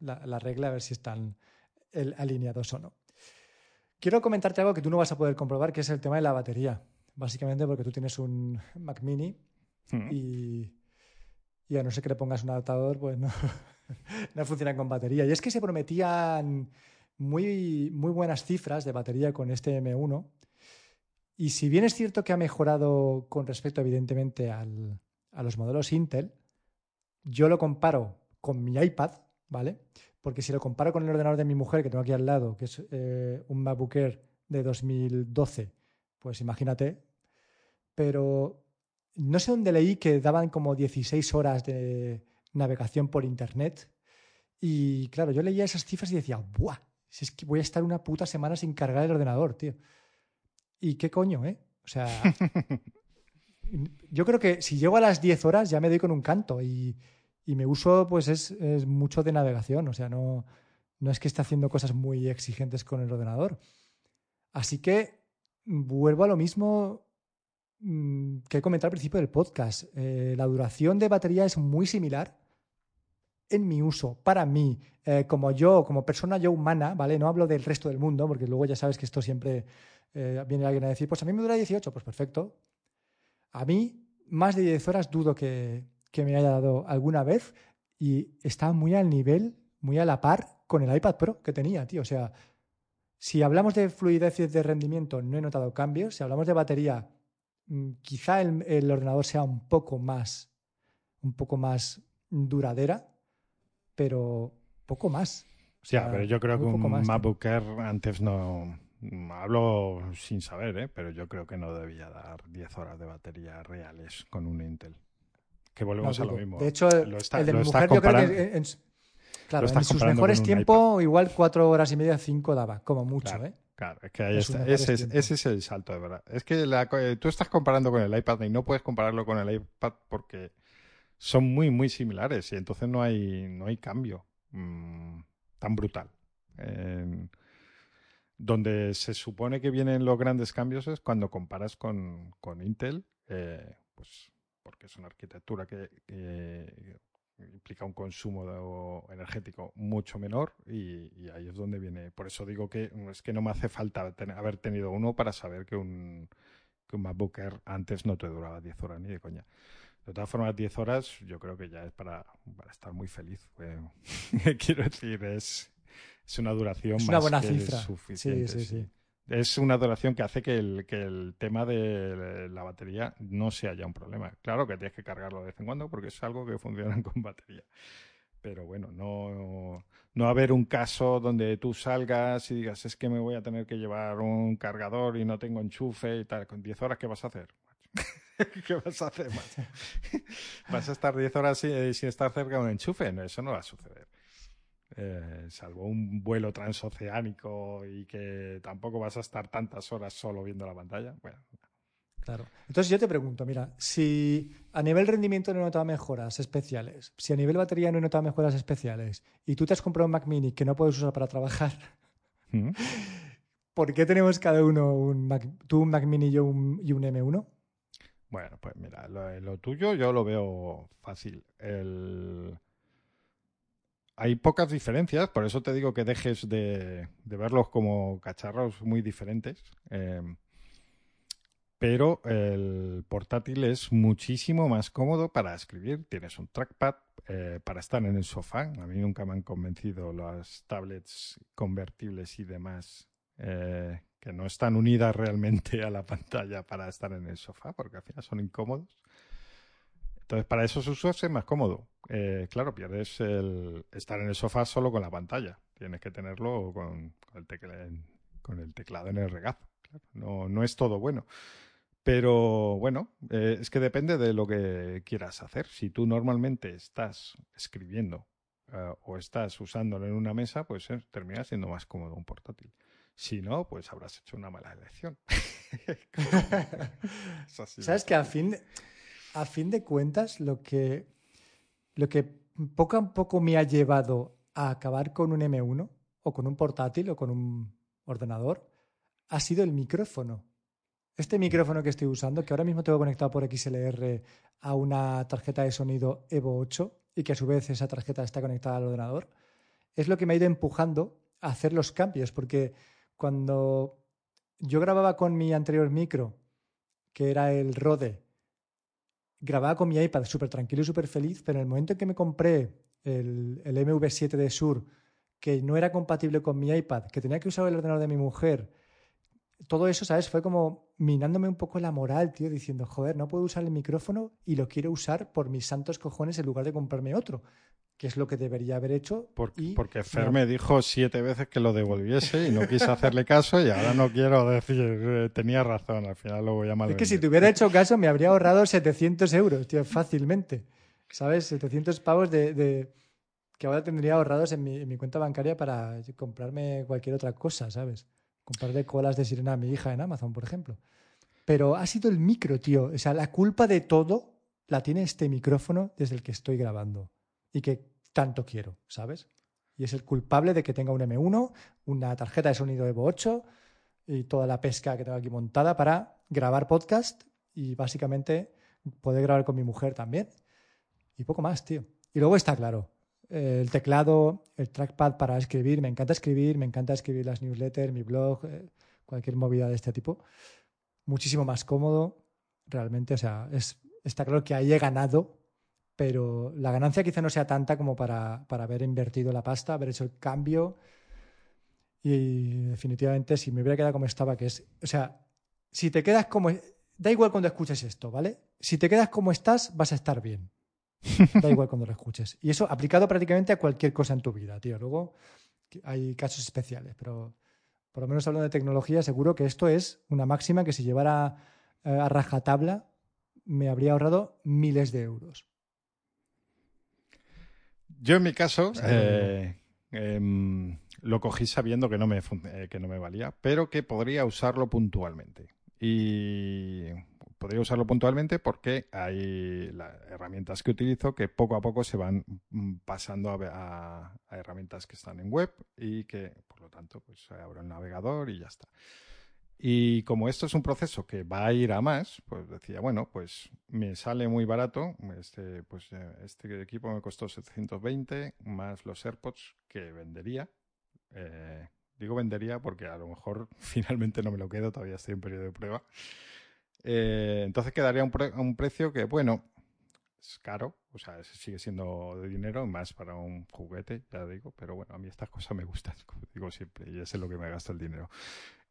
la, regla, a ver si están alineados o no. Quiero comentarte algo que tú no vas a poder comprobar, que es el tema de la batería básicamente porque tú tienes un Mac mini hmm. y, a no ser que le pongas un adaptador, pues no, (laughs) no funciona con batería. Y es que se prometían muy, muy buenas cifras de batería con este M1. Y si bien es cierto que ha mejorado con respecto, evidentemente, al, a los modelos Intel, yo lo comparo con mi iPad, ¿vale? Porque si lo comparo con el ordenador de mi mujer, que tengo aquí al lado, que es eh, un MacBook Air de 2012, pues imagínate. Pero no sé dónde leí que daban como 16 horas de navegación por Internet. Y claro, yo leía esas cifras y decía, ¡buah! Si es que voy a estar una puta semana sin cargar el ordenador, tío. ¿Y qué coño, eh? O sea, yo creo que si llego a las 10 horas ya me doy con un canto y, y me uso, pues es, es, mucho de navegación. O sea, no, no es que esté haciendo cosas muy exigentes con el ordenador. Así que vuelvo a lo mismo que he comentado al principio del podcast. Eh, la duración de batería es muy similar en mi uso, para mí, eh, como yo, como persona yo humana, ¿vale? No hablo del resto del mundo, porque luego ya sabes que esto siempre eh, viene alguien a decir, pues a mí me dura 18, pues perfecto. A mí, más de 10 horas dudo que, que me haya dado alguna vez y está muy al nivel, muy a la par con el iPad Pro que tenía, tío. O sea, si hablamos de fluidez y de rendimiento, no he notado cambios. Si hablamos de batería, mm, quizá el, ordenador sea un poco más, un poco más duradera, pero poco más. O sea, pero yo creo que un MacBook Air antes no, hablo sin saber, ¿eh? pero yo creo que no debía dar 10 horas de batería reales con un Intel. Que volvemos a lo mismo. De hecho, el de mi mujer yo creo que Claro, en sus mejores tiempos, igual cuatro horas y media, cinco daba, como mucho, ¿eh? Claro, es que ahí está. Ese es, el salto, de verdad. Es que eh, tú estás comparando con el iPad y no puedes compararlo con el iPad porque son muy, muy similares y entonces no hay, no hay cambio mm, tan brutal. donde se supone que vienen los grandes cambios es cuando comparas con, Intel, eh, pues porque es una arquitectura que, implica un consumo energético mucho menor y, ahí es donde viene. Por eso digo que es que no me hace falta haber tenido uno para saber que un, que un MacBook Air antes no te duraba 10 horas ni de coña. De todas formas, 10 horas yo creo que ya es para, para estar muy feliz. (laughs) quiero decir, es, es una duración es una buena que cifra. suficiente. Sí, sí, sí. Es una duración que hace que el, que el tema de la batería no sea ya un problema. Claro que tienes que cargarlo de vez en cuando porque es algo que funciona (laughs) con batería. Pero bueno, no, no haber un caso donde tú salgas y digas es que me voy a tener que llevar un cargador y no tengo enchufe y tal. Con 10 horas, ¿qué vas a hacer? (laughs) ¿Qué vas a hacer, macho? (laughs) ¿Vas a estar 10 horas sin, sin, estar cerca de un enchufe? No, eso no va a suceder. Eh, salvo un vuelo transoceánico y que tampoco vas a estar tantas horas solo viendo la pantalla. Bueno. Claro. Entonces yo te pregunto, mira, si a nivel rendimiento no he notado mejoras especiales, si a nivel batería no he notado mejoras especiales y tú te has comprado un Mac Mini que no puedes usar para trabajar, ¿Mm? (laughs) ¿por qué tenemos cada uno un Mac, tú un Mac Mini y yo un, y un M1? Bueno, pues mira, lo, lo, tuyo yo lo veo fácil. El... Hay pocas diferencias, por eso te digo que dejes de, verlos como cacharros muy diferentes. Eh, pero el portátil es muchísimo más cómodo para escribir. Tienes un trackpad eh, para estar en el sofá. A mí nunca me han convencido las tablets convertibles y demás eh, que no están unidas (laughs) realmente a la pantalla para estar en el sofá, porque al final son incómodos. Entonces, para esos usos es más cómodo. Eh, claro, pierdes el estar en el sofá solo con la pantalla. Tienes que tenerlo con, con, el, teclado, con el, teclado en el regazo. Claro, no, no es todo bueno. Pero bueno, eh, es que depende de lo que quieras hacer. Si tú normalmente estás escribiendo uh, o estás usándolo en una mesa, pues eh, termina siendo más cómodo un portátil. Si no, pues habrás hecho una mala elección. (laughs) (laughs) Sabes que a fin, de, a fin de cuentas lo que, lo que poco a poco me ha llevado a acabar con un M1 o con un portátil o con un ordenador ha sido el micrófono. Este micrófono que estoy usando, que ahora mismo tengo conectado por XLR a una tarjeta de sonido Evo 8 y que a su vez esa tarjeta está conectada al ordenador, es lo que me ha ido empujando a hacer los cambios, porque cuando yo grababa con mi anterior micro, que era el Rode, grababa con mi iPad súper tranquilo y súper feliz, pero en el momento en que me compré el, el MV7 de Sur, que no era compatible con mi iPad, que tenía que usar el ordenador de mi mujer, todo eso, ¿sabes? Fue como minándome un poco la moral, tío, diciendo, joder, no puedo usar el micrófono y lo quiero usar por mis santos cojones en lugar de comprarme otro, que es lo que debería haber hecho. Por, y, porque Fer me dijo siete veces que lo devolviese y no quise hacerle caso y ahora no quiero decir, eh, tenía razón, al final lo voy a mal. Es que si te hubiera hecho caso me habría ahorrado 700 euros, tío, fácilmente. ¿Sabes? 700 pavos de, de que ahora tendría ahorrados en mi, en mi cuenta bancaria para comprarme cualquier otra cosa, ¿sabes? comprarle colas de sirena a mi hija en Amazon, por ejemplo. Pero ha sido el micro, tío. O sea, la culpa de todo la tiene este micrófono desde el que estoy grabando y que tanto quiero, ¿sabes? Y es el culpable de que tenga un M1, una tarjeta de sonido Evo 8 y toda la pesca que tengo aquí montada para grabar podcast y básicamente poder grabar con mi mujer también. Y poco más, tío. Y luego está claro, el teclado, el trackpad para escribir. Me encanta escribir, me encanta escribir las newsletters, mi blog, eh, cualquier movida de este tipo. Muchísimo más cómodo, realmente. O sea, es, está claro que ahí he ganado, pero la ganancia quizá no sea tanta como para, para haber invertido la pasta, haber hecho el cambio. Y definitivamente, si me hubiera quedado como estaba, que es. O sea, si te quedas como. Da igual cuando escuches esto, ¿vale? Si te quedas como estás, vas a estar bien. (laughs) Da igual cuando lo escuches. Y eso aplicado prácticamente a cualquier cosa en tu vida, tío. Luego hay casos especiales, pero por lo menos hablando de tecnología, seguro que esto es una máxima que si llevara eh, a rajatabla me habría ahorrado miles de euros. Yo en mi caso eh, eh, lo cogí sabiendo que no, me, que no me valía, pero que podría usarlo puntualmente. Y podría usarlo puntualmente porque hay herramientas que utilizo que poco a poco se van mm, pasando a, a, herramientas que están en web y que, por lo tanto, pues abro el navegador y ya está. Y como esto es un proceso que va a ir a más, pues decía, bueno, pues me sale muy barato. Este, pues, eh, este equipo me costó 720 más los AirPods que vendería. Eh, digo vendería porque a lo mejor (laughs) finalmente no me lo quedo, todavía estoy en periodo de prueba. Eh, entonces quedaría un, pre un, precio que, bueno, es caro, o sea, sigue siendo de dinero, más para un juguete, ya digo, pero bueno, a mí estas cosas me gustan, (laughs) como digo siempre, y es en lo que me gasto el dinero.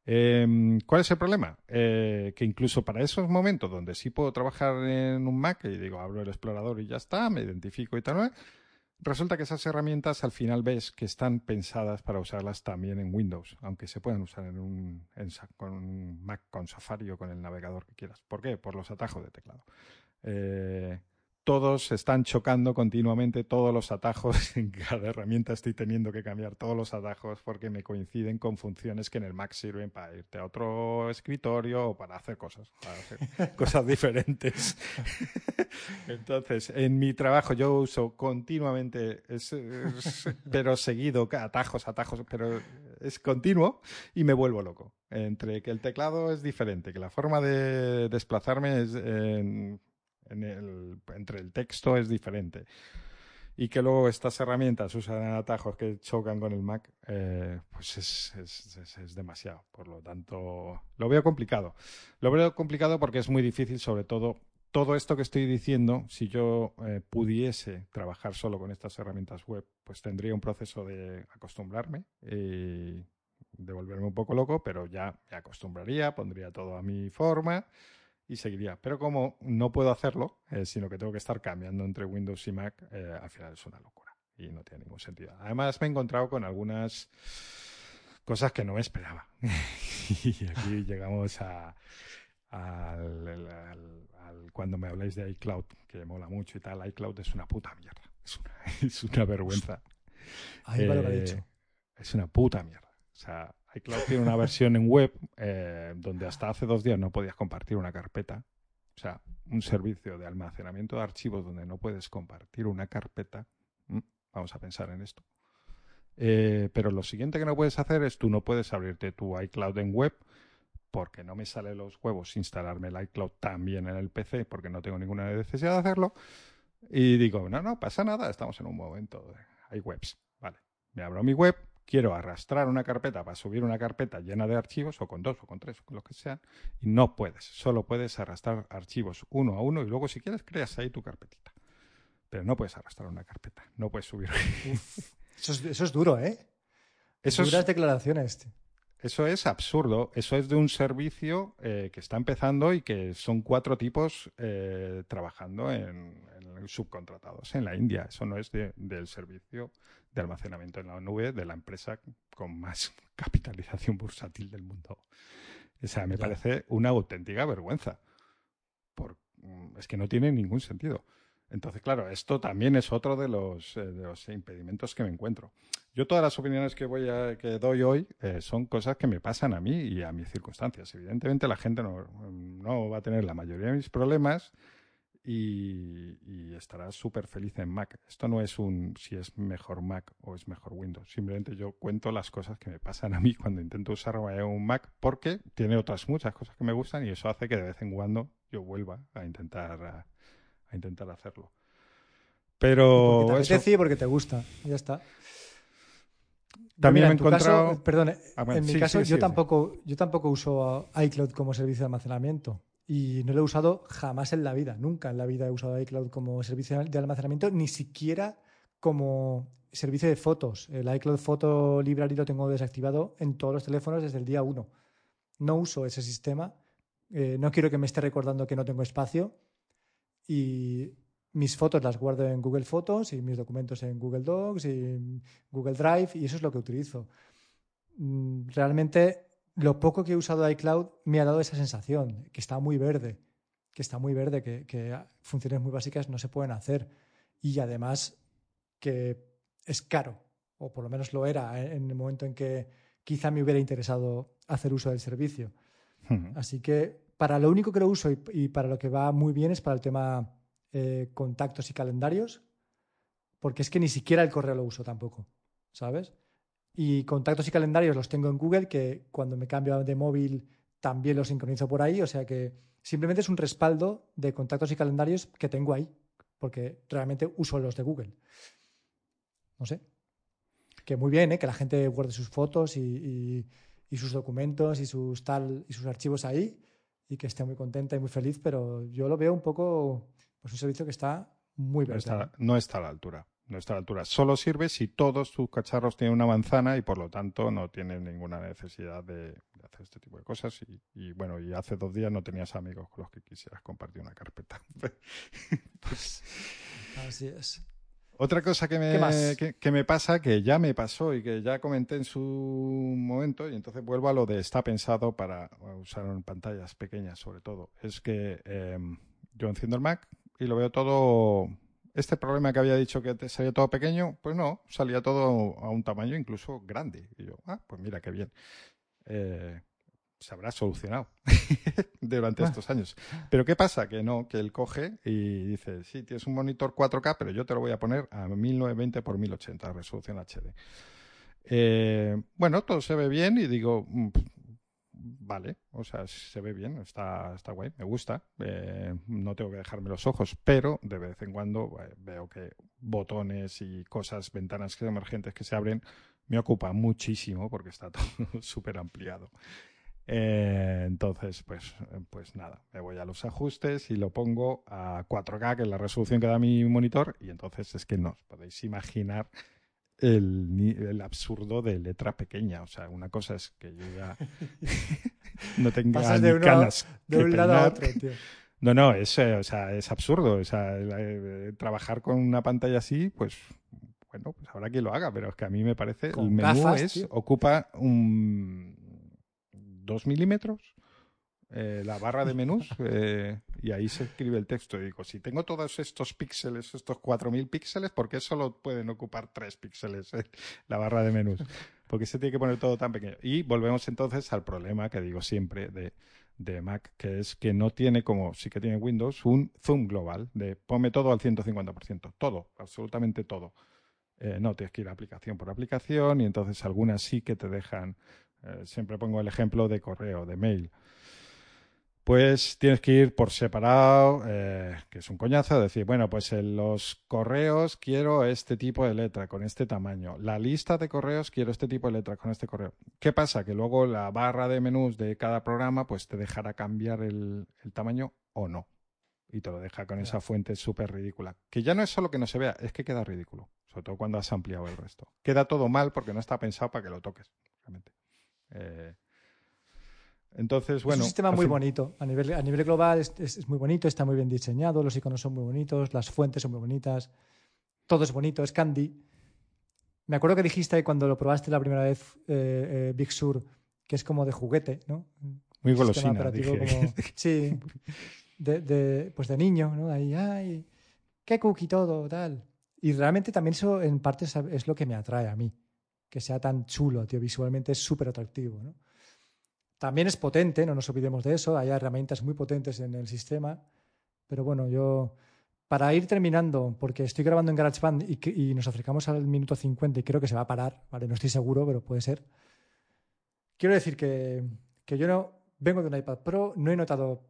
Em, ¿Cuál es el problema? Eh, que incluso para esos momentos donde sí puedo trabajar en un Mac y digo, abro el explorador y ya está, me identifico y tal, resulta que esas herramientas al final ves que están pensadas para usarlas también en Windows, aunque se puedan usar en un, con un Mac con Safari o con el navegador que quieras. ¿Por qué? Por los atajos de teclado. Eh, todos están chocando continuamente todos los atajos. (laughs) En cada herramienta estoy teniendo que cambiar todos los atajos porque me coinciden con funciones que en el Mac sirven para irte a otro escritorio o para hacer cosas, para hacer (laughs) cosas diferentes. (laughs) Entonces, en mi trabajo yo uso continuamente, pero seguido, atajos, atajos, pero es continuo y me vuelvo loco. Entre que el teclado es diferente, que la forma de desplazarme es entre el texto es diferente. Y que luego estas herramientas usan atajos que chocan con el Mac, eh, pues es, demasiado. Por lo tanto, lo veo complicado. Lo veo complicado porque es muy difícil, sobre todo, todo esto que estoy diciendo, si yo eh, pudiese trabajar solo con estas herramientas web, pues tendría un proceso de acostumbrarme y de volverme un poco loco, pero ya me acostumbraría, pondría todo a mi forma y seguiría. Pero como no puedo hacerlo, eh, sino que tengo que estar cambiando entre Windows y Mac, eh, al final es una locura y no tiene ningún sentido. Además, me he encontrado con algunas cosas que no me esperaba. (laughs) y aquí llegamos a, al, cuando me habláis de iCloud, que mola mucho y tal. iCloud es una puta mierda. Es una, (laughs) es una vergüenza. Ahí lo eh, dicho. Es una puta mierda. O sea, iCloud tiene una versión en web eh, donde hasta hace dos días no podías compartir una carpeta. O sea, un servicio de almacenamiento de archivos donde no puedes compartir una carpeta. Mm, vamos a pensar en esto. Eh, pero lo siguiente que no puedes hacer es tú no puedes abrirte tu iCloud en web porque no me sale los huevos instalarme el iCloud también en el PC porque no tengo ninguna necesidad de hacerlo. Y digo, no, no, pasa nada, estamos en un momento, hay webs. Vale, me abro mi web, quiero arrastrar una carpeta para subir una carpeta llena de archivos, o con dos, o con tres, o con lo que sea, y no puedes. Solo puedes arrastrar archivos uno a uno y luego, si quieres, creas ahí tu carpetita. Pero no puedes arrastrar una carpeta, no puedes subir. (laughs) eso, es, duro, ¿eh? Eso Duras declaraciones. Eso es absurdo. Eso es de un servicio eh, que está empezando y que son cuatro tipos eh, trabajando en, subcontratados en la India. Eso no es del servicio de almacenamiento en la nube de la empresa con más (laughs) capitalización bursátil del mundo. O sea, me parece una auténtica vergüenza. Por, mm, es que no tiene ningún sentido. Entonces, claro, esto también es otro de los, eh, de los impedimentos que me encuentro. Yo todas las opiniones que voy a, que doy hoy eh, son cosas que me pasan a mí y a mis circunstancias. Evidentemente la gente no, no va a tener la mayoría de mis problemas y, estará súper feliz en Mac. Esto no es un si es mejor Mac o es mejor Windows. Simplemente yo cuento las cosas que me pasan a mí cuando intento usar un Mac porque tiene otras muchas cosas que me gustan y eso hace que de vez en cuando yo vuelva a intentar, a, intentar hacerlo. Pero porque te eso... porque te gusta, ya está. También me he encontrado. perdón, ah, en mi caso yo tampoco yo tampoco uso iCloud como servicio de almacenamiento y no lo he usado jamás en la vida, nunca en la vida he usado iCloud como servicio de almacenamiento, ni siquiera como servicio de fotos. El iCloud Photo Library lo tengo desactivado en todos los teléfonos desde el día 1. No uso ese sistema, eh, no quiero que me esté recordando que no tengo espacio y mis fotos las guardo en Google Fotos y mis documentos en Google Docs y Google Drive y eso es lo que utilizo. Mm, realmente lo poco que he usado iCloud me ha dado esa sensación, que está muy verde, que está muy verde, que, funciones muy básicas no se pueden hacer. Y además que es caro, o por lo menos lo era en el momento en que quizá me hubiera interesado hacer uso del servicio. Así que para lo único que lo uso y, para lo que va muy bien es para el tema eh, contactos y calendarios, porque es que ni siquiera el correo lo uso tampoco, ¿sabes? Y contactos y calendarios los tengo en Google, que cuando me cambio de móvil también los sincronizo por ahí. O sea que simplemente es un respaldo de contactos y calendarios que tengo ahí, porque realmente uso los de Google. No sé. Que muy bien, ¿eh? que la gente guarde sus fotos y, sus documentos y sus tal y sus archivos ahí y que esté muy contenta y muy feliz, pero yo lo veo un poco pues un servicio que está muy no verde. está, no está a la altura. No está a la altura. Solo sirve si todos tus cacharros tienen una manzana y por lo tanto no tienen ninguna necesidad de, de hacer este tipo de cosas. Y, y, bueno, y hace dos días no tenías amigos con los que quisieras compartir una carpeta. (laughs) pues, Así es. otra cosa que ¿Qué me, que me pasa, que ya me pasó y que ya comenté en su momento, y entonces vuelvo a lo de está pensado para usar en pantallas pequeñas sobre todo, es que eh, yo enciendo el Mac y lo veo todo... Este problema que había dicho que te salía todo pequeño, pues no, salía todo a un tamaño incluso grande. Y yo, ah, pues mira qué bien. Eh, se habrá solucionado (laughs) durante Ah. estos años. Pero ¿qué pasa? Que no, que él coge y dice, sí, tienes un monitor 4K, pero yo te lo voy a poner a 1920 x 1080, resolución HD. Eh, bueno, todo se ve bien y digo, mm, vale, o sea, se ve bien, está, está guay, me gusta, eh, no tengo que dejarme los ojos, pero de vez en cuando eh, veo que botones y cosas, ventanas emergentes que se abren, me ocupa muchísimo porque está (laughs) todo súper ampliado. Eh, entonces, pues, pues nada, me voy a los ajustes y lo pongo a 4K, que es la resolución que da mi monitor, y entonces es que no os podéis imaginar el, el absurdo de letra pequeña. O sea, una cosa es que yo ya (laughs) no tenga Pasas de uno a- canas De que un lado a otro, tío. No, no, es, eh, o sea, es absurdo. O sea, eh, trabajar con una pantalla así, pues bueno, pues habrá quien lo haga, pero es que a mí me parece, Con el menú gafas, es, tío. ocupa un dos milímetros eh, la barra de menús (laughs) eh, y ahí se escribe el texto. Y digo, si tengo todos estos píxeles, estos 4.000 píxeles, ¿por qué solo pueden ocupar 3 píxeles eh, la barra de menús? Porque se tiene que poner todo tan pequeño. Y volvemos entonces al problema que digo siempre de, de Mac, que es que no tiene como, sí que tiene Windows, un zoom global de ponme todo al 150%. Todo, absolutamente todo. No, tienes que ir aplicación por aplicación y entonces algunas sí que te dejan. siempre pongo el ejemplo de correo, de mail. Pues tienes que ir por separado, eh, que es un coñazo, decir, bueno, pues en los correos quiero este tipo de letra con este tamaño. La lista de correos quiero este tipo de letra con este correo. ¿Qué pasa? Que luego la barra de menús de cada programa pues te dejará cambiar el, el tamaño o no. Y te lo deja con esa fuente súper ridícula. Que ya no es solo que no se vea, es que queda ridículo. Sobre todo cuando has ampliado el resto. Queda todo mal porque no está pensado para que lo toques. Realmente. Eh, entonces, bueno. es un sistema muy fin- bonito. A nivel, a nivel global es, es- es muy bonito, está muy bien diseñado, los iconos son muy bonitos, las fuentes son muy bonitas, todo es bonito, es candy. Me acuerdo que dijiste cuando lo probaste la primera vez, eh, eh, Big Sur, que es como de juguete, ¿no? Muy Un golosina, dije. como- (laughs) sí, de, de- pues de niño, ¿no? Ahí, ay, qué cookie todo, tal. Y realmente también eso en parte es lo que me atrae a mí, que sea tan chulo, tío, visualmente es súper atractivo, ¿no? También es potente, no nos olvidemos de eso, hay herramientas muy potentes en el sistema, pero bueno, yo, para ir terminando, porque estoy grabando en GarageBand y, nos acercamos al minuto 50 y creo que se va a parar, ¿vale? No estoy seguro, pero puede ser. Quiero decir que, que yo no vengo de un iPad Pro, no he notado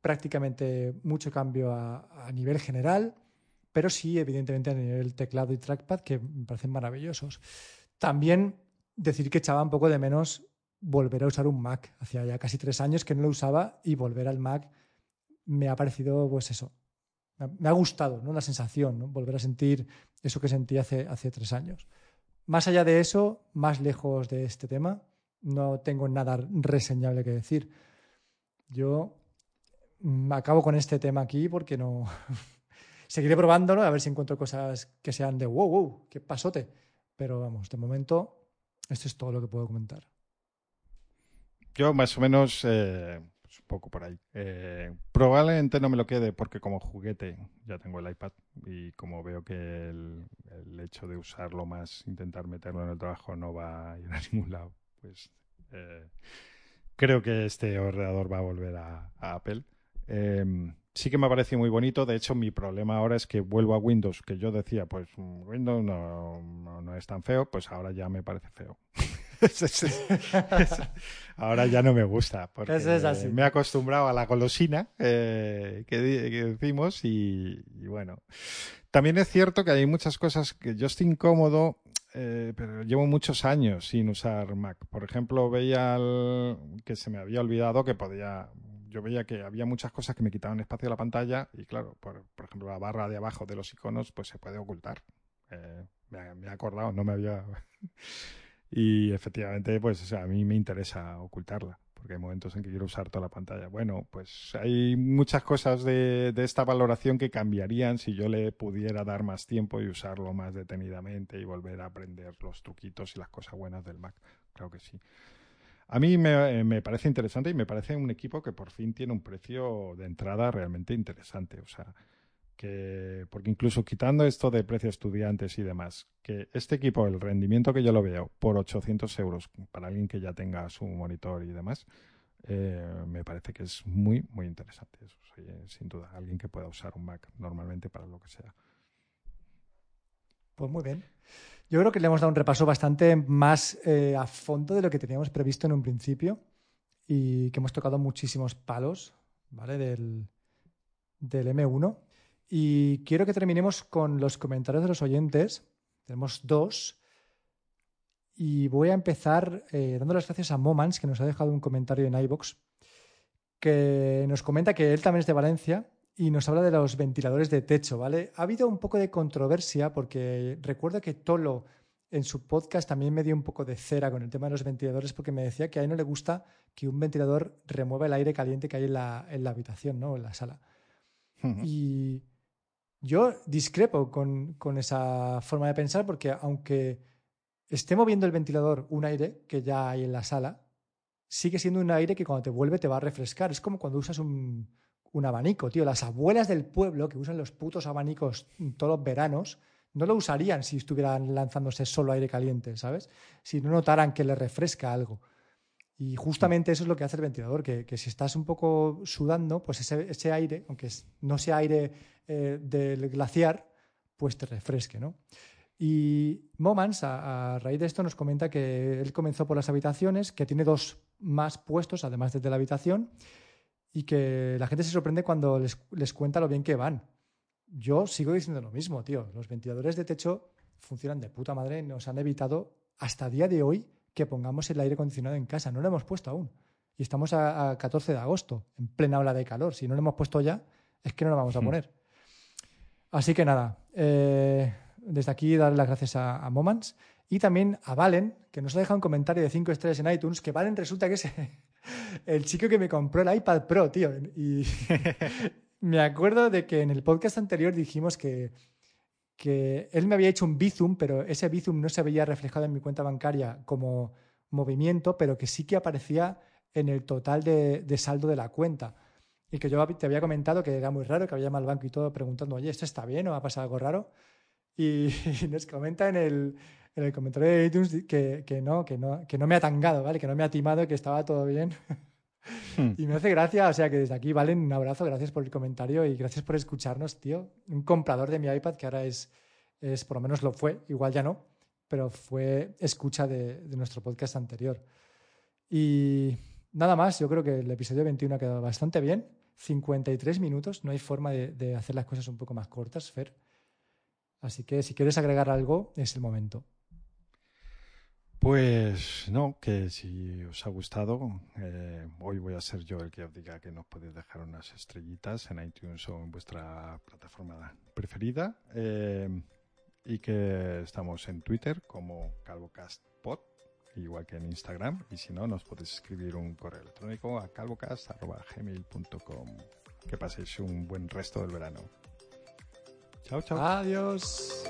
prácticamente mucho cambio a, a nivel general, pero sí, evidentemente, a nivel teclado y trackpad, que me parecen maravillosos. También decir que echaba un poco de menos volver a usar un Mac. Hacía ya casi tres años que no lo usaba y volver al Mac me ha parecido, pues eso, me ha- gustado, ¿no? La sensación. Volver a sentir eso que sentí hace, hace tres años. Más allá de eso, más lejos de este tema, no tengo nada reseñable que decir. Yo mm, acabo con este tema aquí porque no. (laughs) Seguiré probándolo a ver si encuentro cosas que sean de wow, wow, qué pasote. Pero vamos, de momento, esto es todo lo que puedo comentar. Yo más o menos, eh, pues un poco por ahí. Eh, probablemente no me lo quede porque como juguete ya tengo el iPad y como veo que el, hecho de usarlo más, intentar meterlo en el trabajo no va a ir a (laughs) ningún lado, pues eh, creo que este ordenador va a volver a, Apple. Eh, sí que me parece muy bonito. De hecho, mi problema ahora es que vuelvo a Windows, que yo decía, pues mm, Windows no, no es tan feo, pues ahora ya me parece feo. (laughs) (laughs) Ahora ya no me gusta, porque Eso es así. me he acostumbrado a la golosina eh, que, decimos y, y bueno. También es cierto que hay muchas cosas que yo estoy incómodo, eh, pero llevo muchos años sin usar Mac. Por ejemplo, veía que se me había olvidado que podía yo veía que había muchas cosas que me quitaban espacio de la pantalla y claro, por, por ejemplo, la barra de abajo de los iconos pues se puede ocultar. Eh, me, me, he acordado, no me había... (laughs) y efectivamente, pues a mí me interesa ocultarla porque hay momentos en que quiero usar toda la pantalla. Bueno, pues hay muchas cosas de, esta valoración que cambiarían si yo le pudiera dar más tiempo y usarlo más detenidamente y volver a aprender los truquitos y las cosas buenas del Mac. Claro que sí. A mí me, me, parece interesante y me parece un equipo que por fin tiene un precio de entrada realmente interesante. O sea, que porque incluso quitando esto de precio estudiantes y demás, que este equipo, el rendimiento que yo lo veo por 800 euros para alguien que ya tenga su monitor y demás, eh, me parece que es muy, muy interesante. Sí, sin duda, alguien que pueda usar un Mac normalmente para lo que sea. Pues muy bien. Yo creo que le hemos dado un repaso bastante más eh, a fondo de lo que teníamos previsto en un principio y que hemos tocado muchísimos palos, ¿vale? Del, del M1. Y quiero que terminemos con los comentarios de los oyentes. Tenemos dos. Y voy a empezar eh, dando las gracias a Momans, que nos ha dejado un comentario en iBox, que nos comenta que él también es de Valencia y nos habla de los ventiladores de techo, ¿vale? Ha habido un poco de controversia porque recuerdo que Tolo en su podcast también me dio un poco de cera con el tema de los ventiladores porque me decía que a él no le gusta que un ventilador remueva el aire caliente que hay en la, en la habitación, ¿no? En la sala. Y yo discrepo con, con, esa forma de pensar porque aunque esté moviendo el ventilador un aire que ya hay en la sala, sigue siendo un aire que cuando te vuelve te va a refrescar. Es como cuando usas un, un abanico, tío. Las abuelas del pueblo que usan los putos abanicos todos los veranos no lo usarían si estuvieran lanzándose solo aire caliente, ¿sabes? Si no notaran que le refresca algo. Y justamente eso es lo que hace el ventilador, que, que si estás un poco sudando, pues ese, ese aire, aunque no sea aire eh, del glaciar, pues te refresque, ¿no? Y Momans, a, a, raíz de esto, nos comenta que él comenzó por las habitaciones, que tiene dos más puestos, además desde la habitación, y que la gente se sorprende cuando les, les cuenta lo bien que van. Yo sigo diciendo lo mismo, tío. Los ventiladores de techo funcionan de puta madre. Nos han evitado hasta día de hoy que pongamos el aire acondicionado en casa. No lo hemos puesto aún. Y estamos a, a 14 de agosto, en plena ola de calor. Si no lo hemos puesto ya, es que no lo vamos a hmm. poner. Así que nada, eh, desde aquí darle las gracias a, a, Momans y también a Valen, que nos ha dejado un comentario de 5 estrellas en iTunes, que Valen resulta que es (laughs) el chico que me compró el iPad Pro, tío. Y (laughs) me acuerdo de que en el podcast anterior dijimos que, que él me había hecho un Bizum, pero ese Bizum no se veía reflejado en mi cuenta bancaria como movimiento, pero que sí que aparecía en el total de, de saldo de la cuenta. Y que yo te había comentado que era muy raro, que había llamado al banco y todo preguntando, oye, ¿esto está bien o ha pasado algo raro? Y, y (laughs) nos comenta en el, en el comentario de iTunes que, que, no, que, no, que no me ha tangado, ¿vale? Que no me ha timado, que estaba todo bien. (laughs) (laughs) Y me hace gracia, o sea que desde aquí, Valen, un abrazo, gracias por el comentario y gracias por escucharnos, tío. Un comprador de mi iPad que ahora es, es por lo menos lo fue, igual ya no, pero fue escucha de, de nuestro podcast anterior. Y nada más, yo creo que el episodio 21 ha quedado bastante bien. 53 minutos, no hay forma de, de hacer las cosas un poco más cortas, Fer. Así que si quieres agregar algo, es el momento. Pues no, que si os ha gustado, eh, hoy voy a ser yo el que os diga que nos podéis dejar unas estrellitas en iTunes o en vuestra plataforma preferida. Eh, y que estamos en Twitter como CalvoCastPod, igual que en Instagram. Y si no, nos podéis escribir un correo electrónico a calvocast.gmail.com. Que paséis un buen resto del verano. Chao, chao. Adiós.